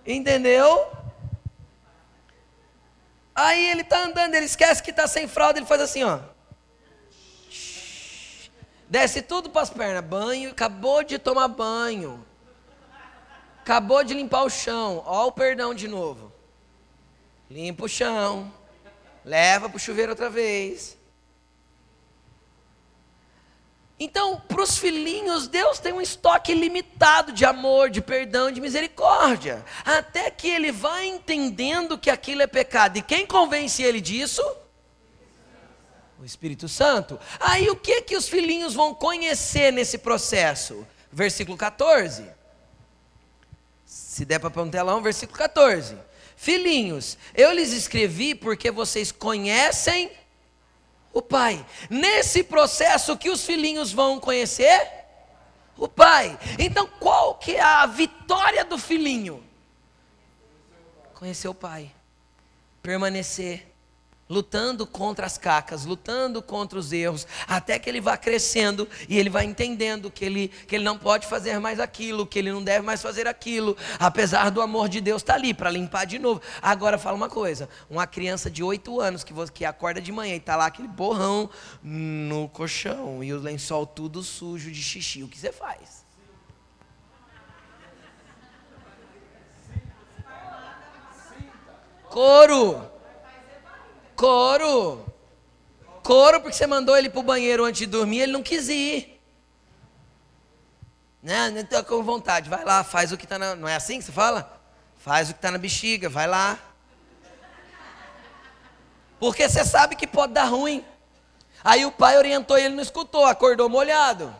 Entendeu? Aí ele está andando, ele esquece que está sem fralda, ele faz assim, ó. Desce tudo para as pernas, banho, acabou de tomar banho. Acabou de limpar o chão, ó o perdão de novo. Limpa o chão. Leva para o chuveiro outra vez. Então, para os filhinhos, Deus tem um estoque limitado de amor, de perdão, de misericórdia. Até que ele vai entendendo que aquilo é pecado. E quem convence ele disso? O Espírito Santo. Aí o que que os filhinhos vão conhecer nesse processo? Versículo 14. Se der para pôr um telão, versículo 14. Filhinhos, eu lhes escrevi porque vocês conhecem o Pai. Nesse processo que os filhinhos vão conhecer o Pai. Então, qual que é a vitória do filhinho? Conhecer o Pai. Permanecer lutando contra as cacas, lutando contra os erros, até que ele vá crescendo e ele vai entendendo que ele, que ele não pode fazer mais aquilo, que ele não deve mais fazer aquilo, apesar do amor de Deus estar tá ali para limpar de novo. Agora fala uma coisa: uma criança de 8 anos que, que acorda de manhã e está lá aquele borrão no colchão e o lençol tudo sujo de xixi, o que você faz? Couro. Coro. Coro porque você mandou ele para o banheiro antes de dormir, ele não quis ir. Não, né? não estou com vontade. Vai lá, faz o que está na. Não é assim que você fala? Faz o que está na bexiga, vai lá. Porque você sabe que pode dar ruim. Aí o pai orientou e ele não escutou, acordou molhado.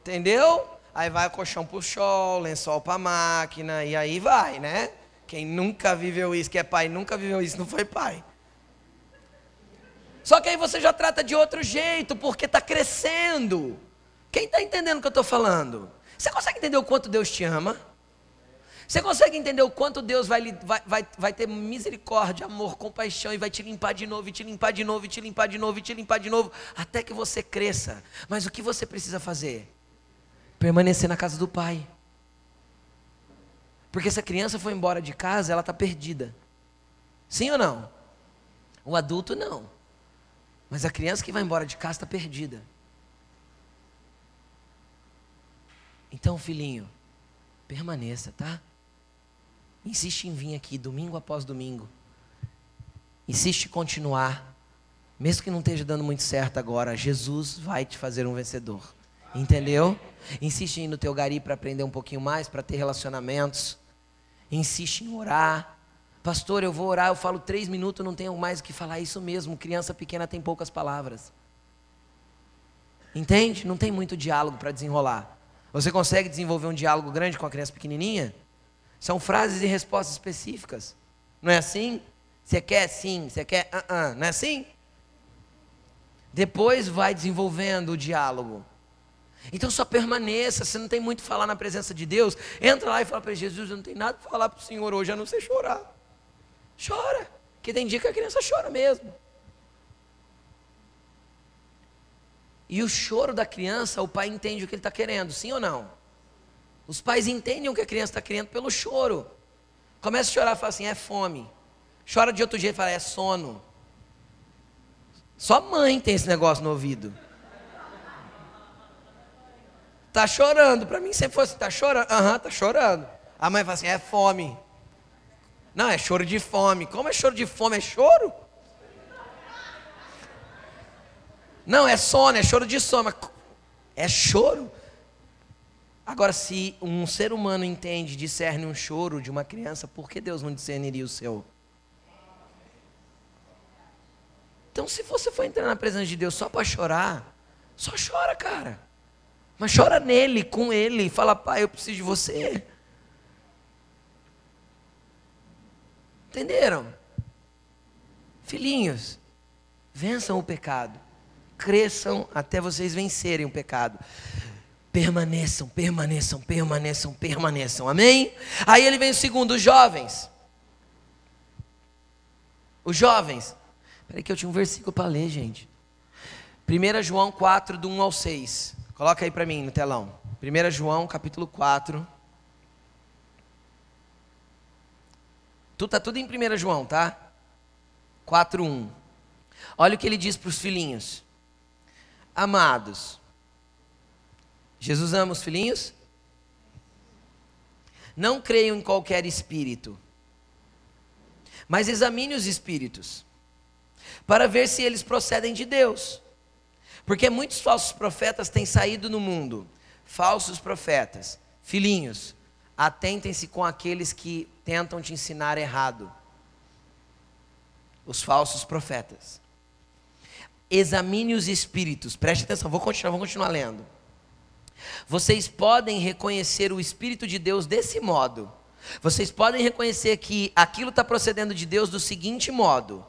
Entendeu? Aí vai o colchão pro chão, lençol pra máquina, e aí vai, né? Quem nunca viveu isso, que é pai, nunca viveu isso, não foi pai. Só que aí você já trata de outro jeito, porque está crescendo. Quem está entendendo o que eu estou falando? Você consegue entender o quanto Deus te ama? Você consegue entender o quanto Deus vai, vai, vai, vai ter misericórdia, amor, compaixão e vai te limpar de novo, e te limpar de novo, e te limpar de novo, e te limpar de novo, até que você cresça. Mas o que você precisa fazer? Permanecer na casa do Pai. Porque se a criança for embora de casa, ela está perdida. Sim ou não? O adulto não. Mas a criança que vai embora de casa está perdida. Então, filhinho, permaneça, tá? Insiste em vir aqui domingo após domingo. Insiste em continuar. Mesmo que não esteja dando muito certo agora, Jesus vai te fazer um vencedor. Entendeu? Insiste em ir no teu gari para aprender um pouquinho mais, para ter relacionamentos. Insiste em orar. Pastor, eu vou orar, eu falo três minutos, não tenho mais o que falar. Isso mesmo, criança pequena tem poucas palavras. Entende? Não tem muito diálogo para desenrolar. Você consegue desenvolver um diálogo grande com a criança pequenininha? São frases e respostas específicas. Não é assim? Você quer sim, você quer uh -uh. não é assim? Depois vai desenvolvendo o diálogo. Então só permaneça, você não tem muito falar na presença de Deus. Entra lá e fala para Jesus, eu não tenho nada para falar para o Senhor hoje, a não sei chorar. Chora, que tem dia que a criança chora mesmo. E o choro da criança, o pai entende o que ele está querendo, sim ou não? Os pais entendem o que a criança está querendo pelo choro. Começa a chorar e fala assim: é fome. Chora de outro jeito e fala: é sono. Só mãe tem esse negócio no ouvido. Tá chorando. Para mim sempre fosse, tá chorando. Aham, uhum, tá chorando. A mãe fala assim: é fome. Não, é choro de fome. Como é choro de fome? É choro? Não, é sono, é choro de sono. É choro. Agora, se um ser humano entende, discerne um choro de uma criança, por que Deus não discerniria o seu? Então, se você for entrar na presença de Deus só para chorar, só chora, cara. Mas chora nele, com ele, fala, pai, eu preciso de você. Entenderam? Filhinhos, vençam o pecado. Cresçam até vocês vencerem o pecado permaneçam, permaneçam, permaneçam, permaneçam. Amém? Aí ele vem o segundo, os jovens. Os jovens. Peraí que eu tinha um versículo para ler, gente. 1 João 4, do 1 ao 6. Coloca aí para mim no telão. 1 João, capítulo 4. Tu tá tudo em 1 João, tá? 4, 1. Olha o que ele diz para os filhinhos. Amados, Jesus ama os filhinhos? Não creiam em qualquer espírito, mas examine os espíritos, para ver se eles procedem de Deus. Porque muitos falsos profetas têm saído no mundo. Falsos profetas. Filhinhos, atentem-se com aqueles que tentam te ensinar errado. Os falsos profetas. Examine os espíritos. Preste atenção, vou continuar, vou continuar lendo. Vocês podem reconhecer o Espírito de Deus desse modo. Vocês podem reconhecer que aquilo está procedendo de Deus do seguinte modo: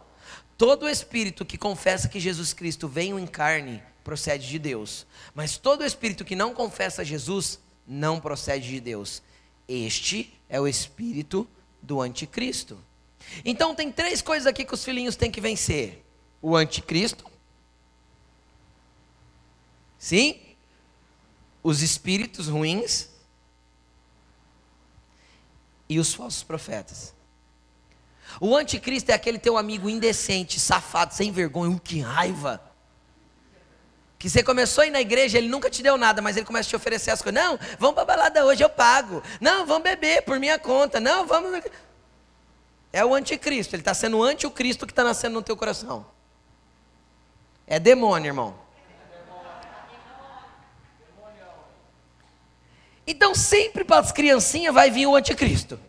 todo espírito que confessa que Jesus Cristo veio em carne procede de Deus, mas todo espírito que não confessa Jesus não procede de Deus. Este é o espírito do anticristo. Então tem três coisas aqui que os filhinhos têm que vencer: o anticristo. Sim? os espíritos ruins e os falsos profetas. O anticristo é aquele teu amigo indecente, safado, sem vergonha, uh, que raiva. Que você começou a ir na igreja, ele nunca te deu nada, mas ele começa a te oferecer as coisas. Não, vamos para balada hoje, eu pago. Não, vamos beber por minha conta. Não, vamos. É o anticristo, ele está sendo o Cristo que está nascendo no teu coração. É demônio, irmão. Então sempre para as criancinhas vai vir o anticristo.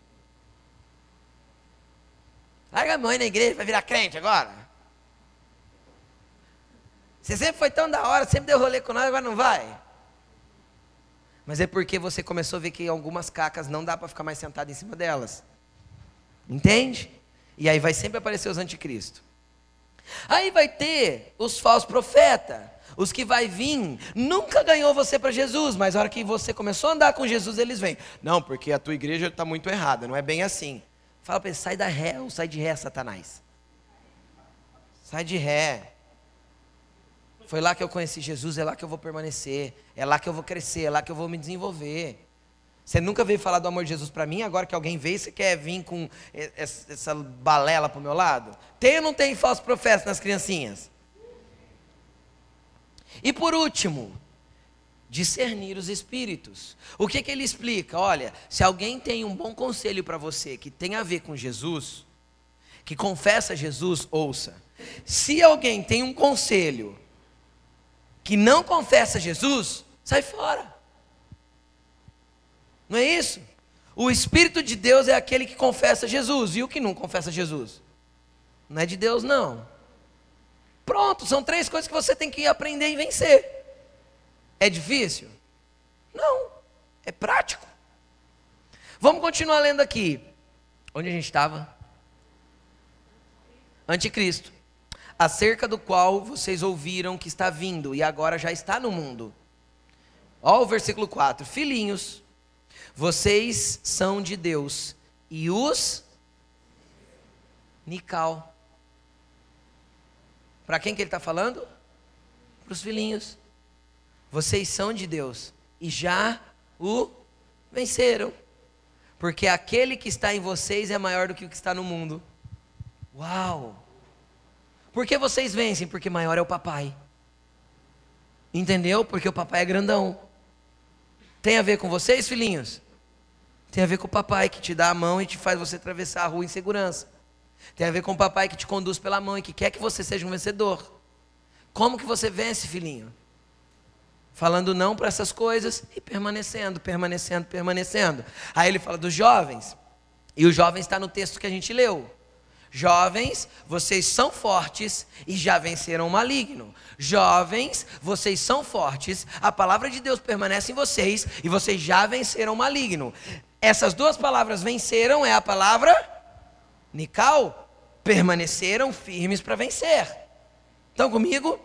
Larga a mãe na igreja, vai virar crente agora. Você sempre foi tão da hora, sempre deu rolê com nós, agora não vai? Mas é porque você começou a ver que algumas cacas não dá para ficar mais sentado em cima delas. Entende? E aí vai sempre aparecer os anticristos. Aí vai ter os falsos profetas, os que vai vir, nunca ganhou você para Jesus, mas a hora que você começou a andar com Jesus, eles vêm. Não, porque a tua igreja está muito errada, não é bem assim. Fala para ele, sai da ré ou sai de ré, Satanás. Sai de ré. Foi lá que eu conheci Jesus, é lá que eu vou permanecer, é lá que eu vou crescer, é lá que eu vou me desenvolver. Você nunca veio falar do amor de Jesus para mim, agora que alguém veio, você quer vir com essa balela para o meu lado? Tem ou não tem falso profeta nas criancinhas? E por último, discernir os espíritos. O que, que ele explica? Olha, se alguém tem um bom conselho para você que tem a ver com Jesus, que confessa Jesus, ouça. Se alguém tem um conselho que não confessa Jesus, sai fora. Não é isso? O Espírito de Deus é aquele que confessa Jesus, e o que não confessa Jesus? Não é de Deus, não. Pronto, são três coisas que você tem que aprender e vencer. É difícil? Não, é prático. Vamos continuar lendo aqui. Onde a gente estava? Anticristo acerca do qual vocês ouviram que está vindo e agora já está no mundo. Ó o versículo 4: Filhinhos, vocês são de Deus e os Nical. Para quem que ele está falando? Para os filhinhos. Vocês são de Deus e já o venceram. Porque aquele que está em vocês é maior do que o que está no mundo. Uau! Por que vocês vencem? Porque maior é o papai. Entendeu? Porque o papai é grandão. Tem a ver com vocês, filhinhos? Tem a ver com o papai que te dá a mão e te faz você atravessar a rua em segurança. Tem a ver com o papai que te conduz pela mão e que quer que você seja um vencedor. Como que você vence, filhinho? Falando não para essas coisas e permanecendo, permanecendo, permanecendo. Aí ele fala dos jovens. E o jovem está no texto que a gente leu. Jovens, vocês são fortes e já venceram o maligno. Jovens, vocês são fortes, a palavra de Deus permanece em vocês e vocês já venceram o maligno. Essas duas palavras venceram é a palavra Nical, permaneceram firmes para vencer. Estão comigo?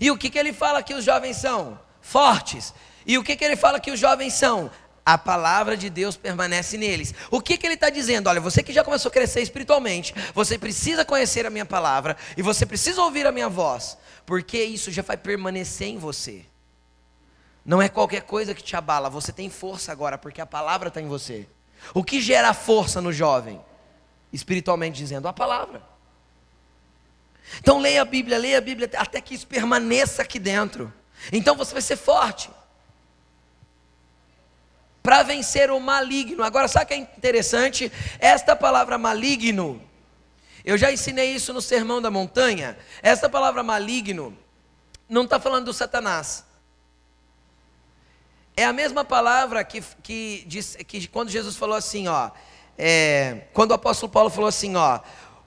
E o que, que ele fala que os jovens são? Fortes. E o que, que ele fala que os jovens são? A palavra de Deus permanece neles. O que, que ele está dizendo? Olha, você que já começou a crescer espiritualmente, você precisa conhecer a minha palavra e você precisa ouvir a minha voz, porque isso já vai permanecer em você. Não é qualquer coisa que te abala, você tem força agora, porque a palavra está em você. O que gera força no jovem? Espiritualmente dizendo, a palavra. Então leia a Bíblia, leia a Bíblia até que isso permaneça aqui dentro. Então você vai ser forte para vencer o maligno. Agora, sabe o que é interessante? Esta palavra maligno, eu já ensinei isso no Sermão da Montanha. Esta palavra maligno não está falando do Satanás. É a mesma palavra que, que, diz, que quando Jesus falou assim, ó, é, quando o apóstolo Paulo falou assim, ó,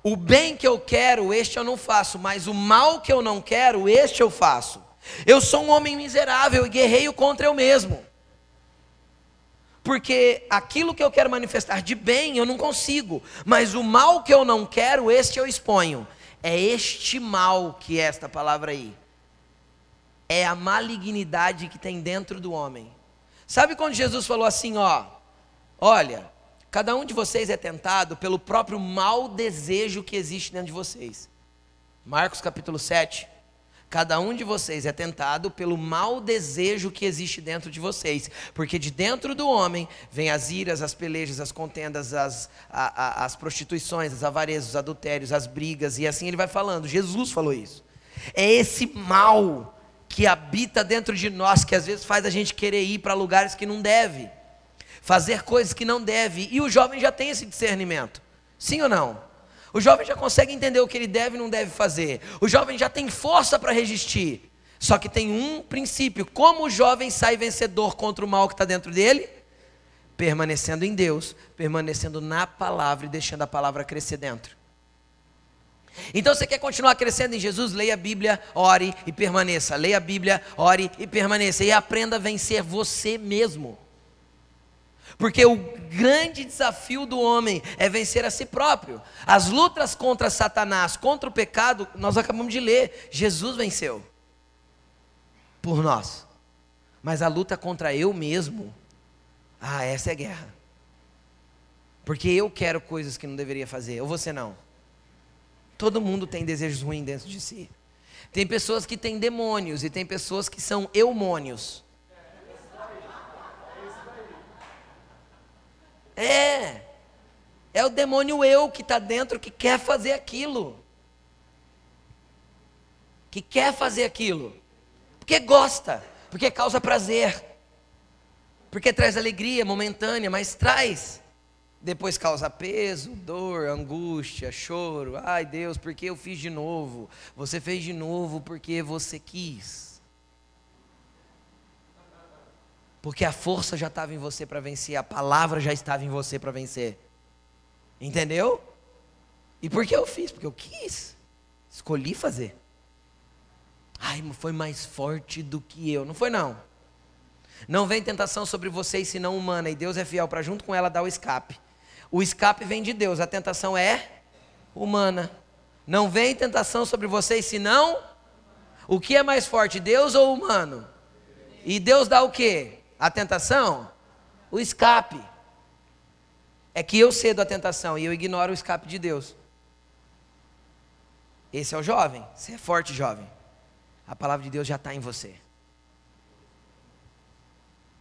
o bem que eu quero, este eu não faço, mas o mal que eu não quero, este eu faço. Eu sou um homem miserável e guerreio contra eu mesmo porque aquilo que eu quero manifestar de bem eu não consigo, mas o mal que eu não quero, este eu exponho. É este mal que é esta palavra aí. É a malignidade que tem dentro do homem. Sabe quando Jesus falou assim, ó, olha, cada um de vocês é tentado pelo próprio mau desejo que existe dentro de vocês. Marcos capítulo 7. Cada um de vocês é tentado pelo mau desejo que existe dentro de vocês, porque de dentro do homem vem as iras, as pelejas, as contendas, as, a, a, as prostituições, as avarezas, os adultérios, as brigas, e assim ele vai falando. Jesus falou isso. É esse mal que habita dentro de nós que às vezes faz a gente querer ir para lugares que não deve, fazer coisas que não deve, e o jovem já tem esse discernimento. Sim ou não? O jovem já consegue entender o que ele deve e não deve fazer. O jovem já tem força para resistir. Só que tem um princípio: como o jovem sai vencedor contra o mal que está dentro dele? Permanecendo em Deus, permanecendo na palavra e deixando a palavra crescer dentro. Então você quer continuar crescendo em Jesus? Leia a Bíblia, ore e permaneça. Leia a Bíblia, ore e permaneça. E aprenda a vencer você mesmo. Porque o grande desafio do homem é vencer a si próprio. As lutas contra Satanás, contra o pecado, nós acabamos de ler. Jesus venceu por nós. Mas a luta contra eu mesmo, ah, essa é guerra. Porque eu quero coisas que não deveria fazer, ou você não. Todo mundo tem desejos ruins dentro de si. Tem pessoas que têm demônios e tem pessoas que são eumônios. É. É o demônio eu que está dentro que quer fazer aquilo. Que quer fazer aquilo. Porque gosta. Porque causa prazer. Porque traz alegria momentânea, mas traz. Depois causa peso, dor, angústia, choro. Ai Deus, por que eu fiz de novo? Você fez de novo porque você quis. Porque a força já estava em você para vencer, a palavra já estava em você para vencer. Entendeu? E por que eu fiz? Porque eu quis. Escolhi fazer. Ai, foi mais forte do que eu. Não foi não. Não vem tentação sobre vocês senão humana, e Deus é fiel para junto com ela dar o escape. O escape vem de Deus, a tentação é humana. Não vem tentação sobre vocês senão o que é mais forte, Deus ou humano? E Deus dá o quê? A tentação? O escape. É que eu cedo a tentação e eu ignoro o escape de Deus. Esse é o jovem. Você é forte, jovem. A palavra de Deus já está em você.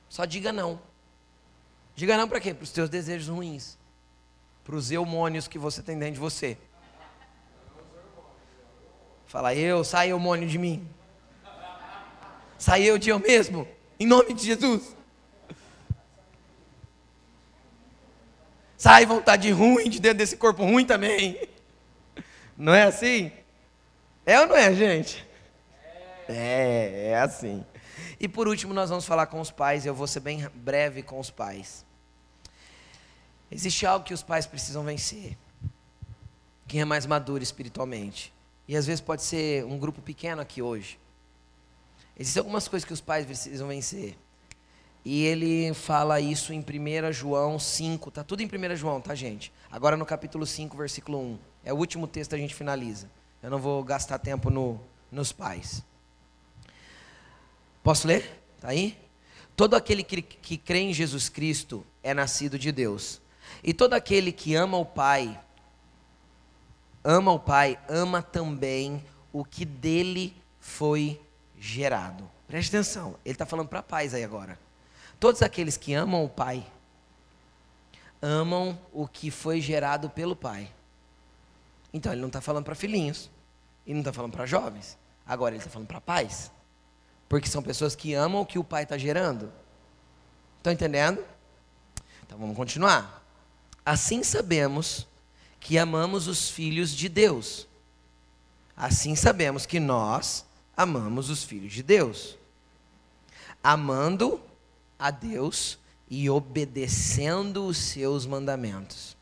Só diga não. Diga não para quê? Para os teus desejos ruins. Para os eumônios que você tem dentro de você. Fala, eu, sai eumônio de mim. Sai eu de eu mesmo. Em nome de Jesus. Sai vontade ruim de dentro desse corpo ruim também. Não é assim? É ou não é, gente? É, é assim. E por último, nós vamos falar com os pais. Eu vou ser bem breve com os pais. Existe algo que os pais precisam vencer. Quem é mais maduro espiritualmente. E às vezes pode ser um grupo pequeno aqui hoje. Existem algumas coisas que os pais precisam vencer. E ele fala isso em 1 João 5, tá tudo em 1 João, tá gente? Agora no capítulo 5, versículo 1. É o último texto a gente finaliza. Eu não vou gastar tempo no, nos pais. Posso ler? Tá aí? Todo aquele que, que crê em Jesus Cristo é nascido de Deus. E todo aquele que ama o Pai, ama o Pai, ama também o que dele foi gerado. Preste atenção, ele está falando para pais aí agora. Todos aqueles que amam o Pai, amam o que foi gerado pelo Pai. Então ele não está falando para filhinhos, e não está falando para jovens. Agora ele está falando para pais. Porque são pessoas que amam o que o Pai está gerando. Estão entendendo? Então vamos continuar. Assim sabemos que amamos os filhos de Deus. Assim sabemos que nós amamos os filhos de Deus. Amando a Deus e obedecendo os seus mandamentos.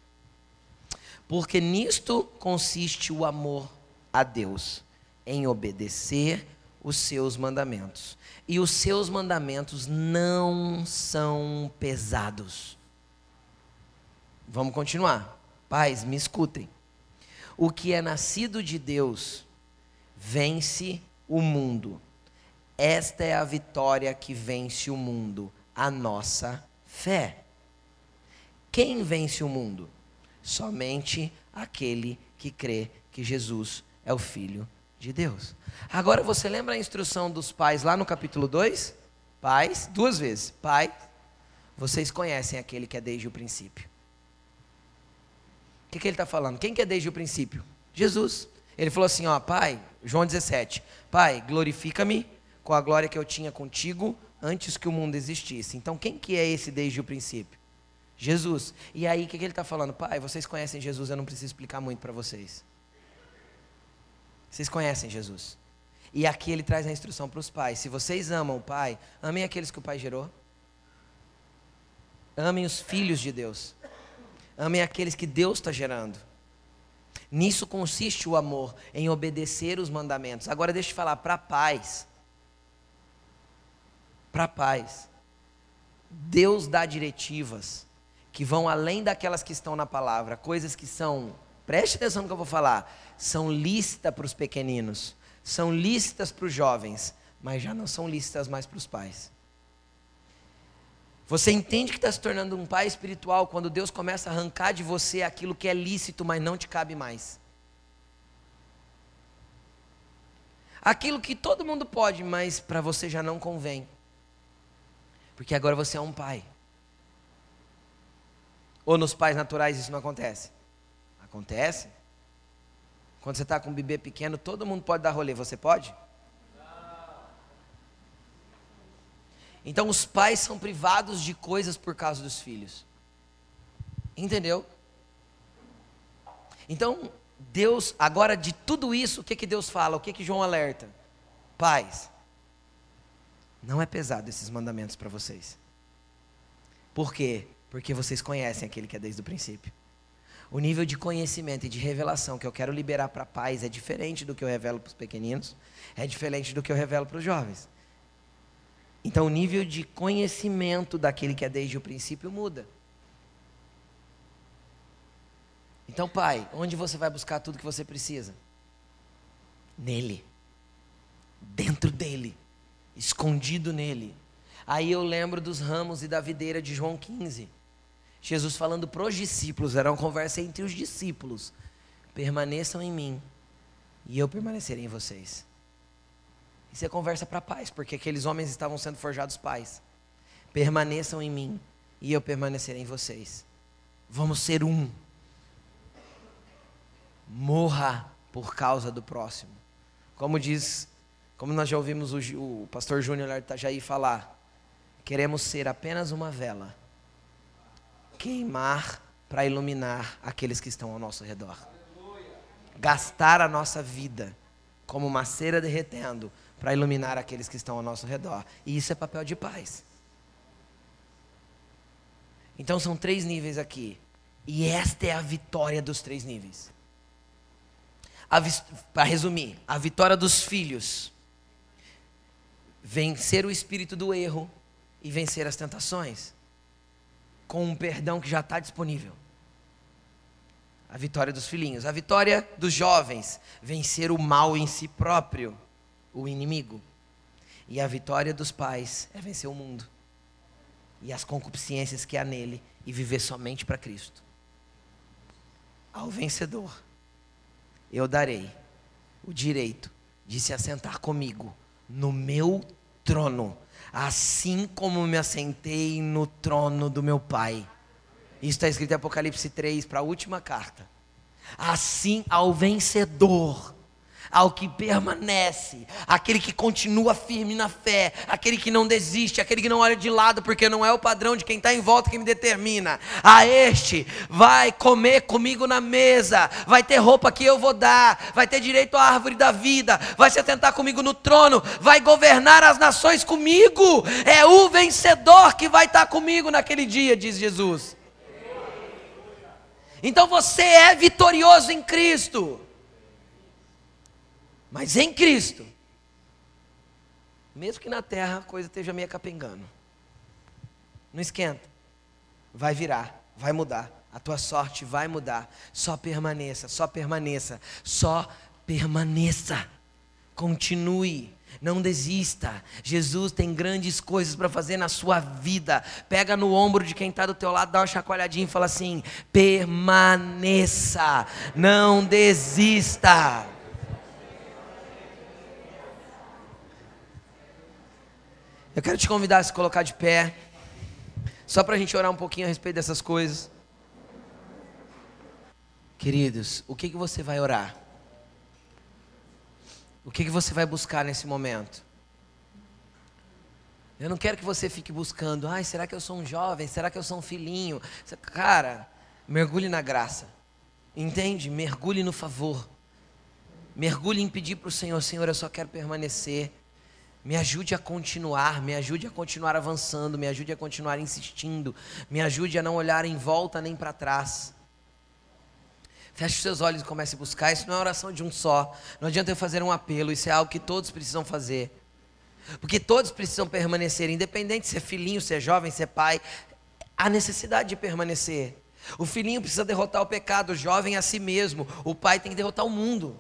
Porque nisto consiste o amor a Deus, em obedecer os seus mandamentos. E os seus mandamentos não são pesados. Vamos continuar. Pais, me escutem. O que é nascido de Deus vence o mundo. Esta é a vitória que vence o mundo, a nossa fé. Quem vence o mundo? Somente aquele que crê que Jesus é o Filho de Deus. Agora você lembra a instrução dos pais lá no capítulo 2? Pais, duas vezes. Pai, vocês conhecem aquele que é desde o princípio. O que, que ele está falando? Quem que é desde o princípio? Jesus. Ele falou assim, ó, pai, João 17, pai, glorifica-me com a glória que eu tinha contigo antes que o mundo existisse. Então, quem que é esse desde o princípio? Jesus. E aí, o que, que ele está falando? Pai, vocês conhecem Jesus, eu não preciso explicar muito para vocês. Vocês conhecem Jesus. E aqui ele traz a instrução para os pais. Se vocês amam o pai, amem aqueles que o pai gerou. Amem os filhos de Deus. Amem aqueles que Deus está gerando. Nisso consiste o amor, em obedecer os mandamentos. Agora deixa eu falar para paz. Para paz. Deus dá diretivas que vão além daquelas que estão na palavra, coisas que são, preste atenção no que eu vou falar, são lícitas para os pequeninos, são lícitas para os jovens, mas já não são lícitas mais para os pais. Você entende que está se tornando um pai espiritual quando Deus começa a arrancar de você aquilo que é lícito, mas não te cabe mais. Aquilo que todo mundo pode, mas para você já não convém. Porque agora você é um pai. Ou nos pais naturais isso não acontece? Acontece. Quando você está com um bebê pequeno, todo mundo pode dar rolê, você pode? Então os pais são privados de coisas por causa dos filhos. Entendeu? Então, Deus, agora de tudo isso, o que, que Deus fala? O que, que João alerta? Pais, não é pesado esses mandamentos para vocês. Por quê? Porque vocês conhecem aquele que é desde o princípio. O nível de conhecimento e de revelação que eu quero liberar para pais é diferente do que eu revelo para os pequeninos, é diferente do que eu revelo para os jovens. Então, o nível de conhecimento daquele que é desde o princípio muda. Então, pai, onde você vai buscar tudo que você precisa? Nele. Dentro dele. Escondido nele. Aí eu lembro dos ramos e da videira de João 15. Jesus falando para os discípulos, era uma conversa entre os discípulos. Permaneçam em mim e eu permanecerei em vocês. Isso é conversa para paz, porque aqueles homens estavam sendo forjados pais. Permaneçam em mim e eu permanecerei em vocês. Vamos ser um. Morra por causa do próximo. Como diz, como nós já ouvimos o, o pastor Júnior Itajaí falar, queremos ser apenas uma vela, queimar para iluminar aqueles que estão ao nosso redor. Gastar a nossa vida como uma cera derretendo para iluminar aqueles que estão ao nosso redor. E isso é papel de paz. Então são três níveis aqui. E esta é a vitória dos três níveis. Para resumir, a vitória dos filhos. Vencer o espírito do erro e vencer as tentações. Com um perdão que já está disponível. A vitória dos filhinhos. A vitória dos jovens. Vencer o mal em si próprio o inimigo. E a vitória dos pais é vencer o mundo e as concupiscências que há nele e viver somente para Cristo. Ao vencedor, eu darei o direito de se assentar comigo no meu trono, assim como me assentei no trono do meu Pai. Isso está escrito em Apocalipse 3, para a última carta. Assim, ao vencedor, ao que permanece, aquele que continua firme na fé, aquele que não desiste, aquele que não olha de lado, porque não é o padrão de quem está em volta que me determina. A este vai comer comigo na mesa, vai ter roupa que eu vou dar, vai ter direito à árvore da vida, vai se atentar comigo no trono, vai governar as nações comigo. É o vencedor que vai estar comigo naquele dia, diz Jesus. Então você é vitorioso em Cristo. Mas em Cristo, mesmo que na terra a coisa esteja meio capengando, não esquenta, vai virar, vai mudar, a tua sorte vai mudar. Só permaneça, só permaneça, só permaneça. Continue, não desista. Jesus tem grandes coisas para fazer na sua vida. Pega no ombro de quem está do teu lado, dá uma chacoalhadinha e fala assim: permaneça, não desista. Eu quero te convidar a se colocar de pé, só para a gente orar um pouquinho a respeito dessas coisas. Queridos, o que, que você vai orar? O que, que você vai buscar nesse momento? Eu não quero que você fique buscando, ai, será que eu sou um jovem? Será que eu sou um filhinho? Cara, mergulhe na graça. Entende? Mergulhe no favor. Mergulhe em pedir para o Senhor, Senhor, eu só quero permanecer. Me ajude a continuar, me ajude a continuar avançando, me ajude a continuar insistindo, me ajude a não olhar em volta nem para trás. Feche os seus olhos e comece a buscar. Isso não é oração de um só. Não adianta eu fazer um apelo. Isso é algo que todos precisam fazer. Porque todos precisam permanecer, independente se é filhinho, se é jovem, se é pai. Há necessidade de permanecer. O filhinho precisa derrotar o pecado, o jovem a si mesmo. O pai tem que derrotar o mundo.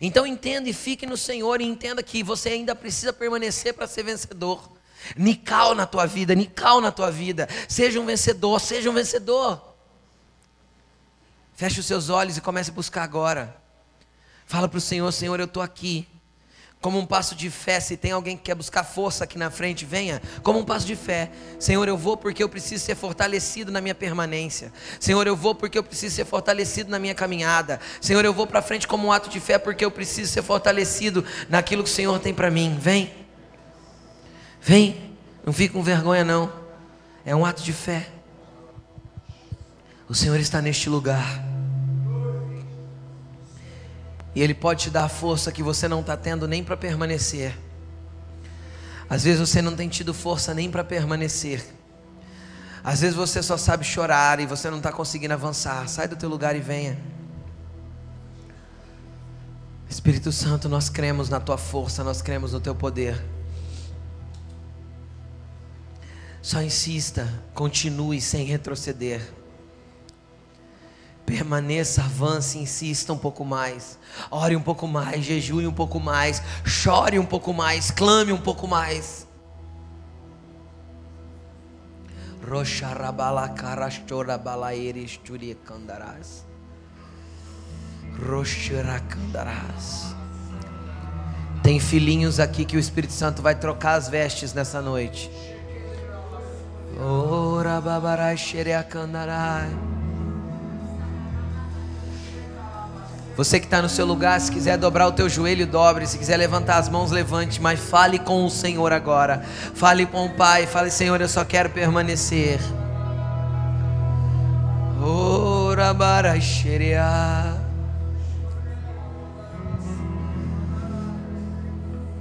Então entenda e fique no Senhor e entenda que você ainda precisa permanecer para ser vencedor. Nical na tua vida, Nical na tua vida. Seja um vencedor, seja um vencedor. Feche os seus olhos e comece a buscar agora. Fala para o Senhor, Senhor, eu estou aqui. Como um passo de fé, se tem alguém que quer buscar força aqui na frente, venha. Como um passo de fé. Senhor, eu vou porque eu preciso ser fortalecido na minha permanência. Senhor, eu vou porque eu preciso ser fortalecido na minha caminhada. Senhor, eu vou para frente como um ato de fé porque eu preciso ser fortalecido naquilo que o Senhor tem para mim. Vem. Vem. Não fique com vergonha, não. É um ato de fé. O Senhor está neste lugar. E Ele pode te dar a força que você não está tendo nem para permanecer. Às vezes você não tem tido força nem para permanecer. Às vezes você só sabe chorar e você não está conseguindo avançar. Sai do teu lugar e venha. Espírito Santo, nós cremos na tua força, nós cremos no teu poder. Só insista, continue sem retroceder. Permaneça, avance, insista um pouco mais. Ore um pouco mais, jejue um pouco mais, chore um pouco mais, clame um pouco mais. Tem filhinhos aqui que o Espírito Santo vai trocar as vestes nessa noite. Ora babarai xereacandarai. Você que está no seu lugar, se quiser dobrar o teu joelho, dobre. Se quiser levantar as mãos, levante. Mas fale com o Senhor agora. Fale com o Pai. Fale, Senhor, eu só quero permanecer. Ora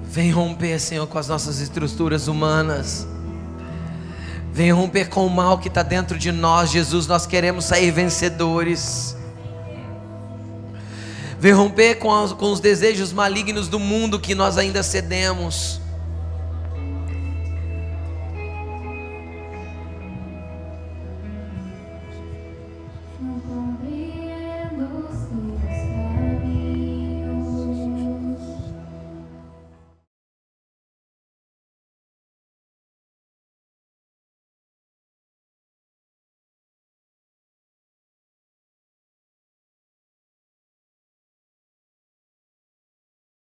Vem romper, Senhor, com as nossas estruturas humanas. Vem romper com o mal que está dentro de nós, Jesus. Nós queremos sair vencedores. Vem romper com, com os desejos malignos do mundo que nós ainda cedemos.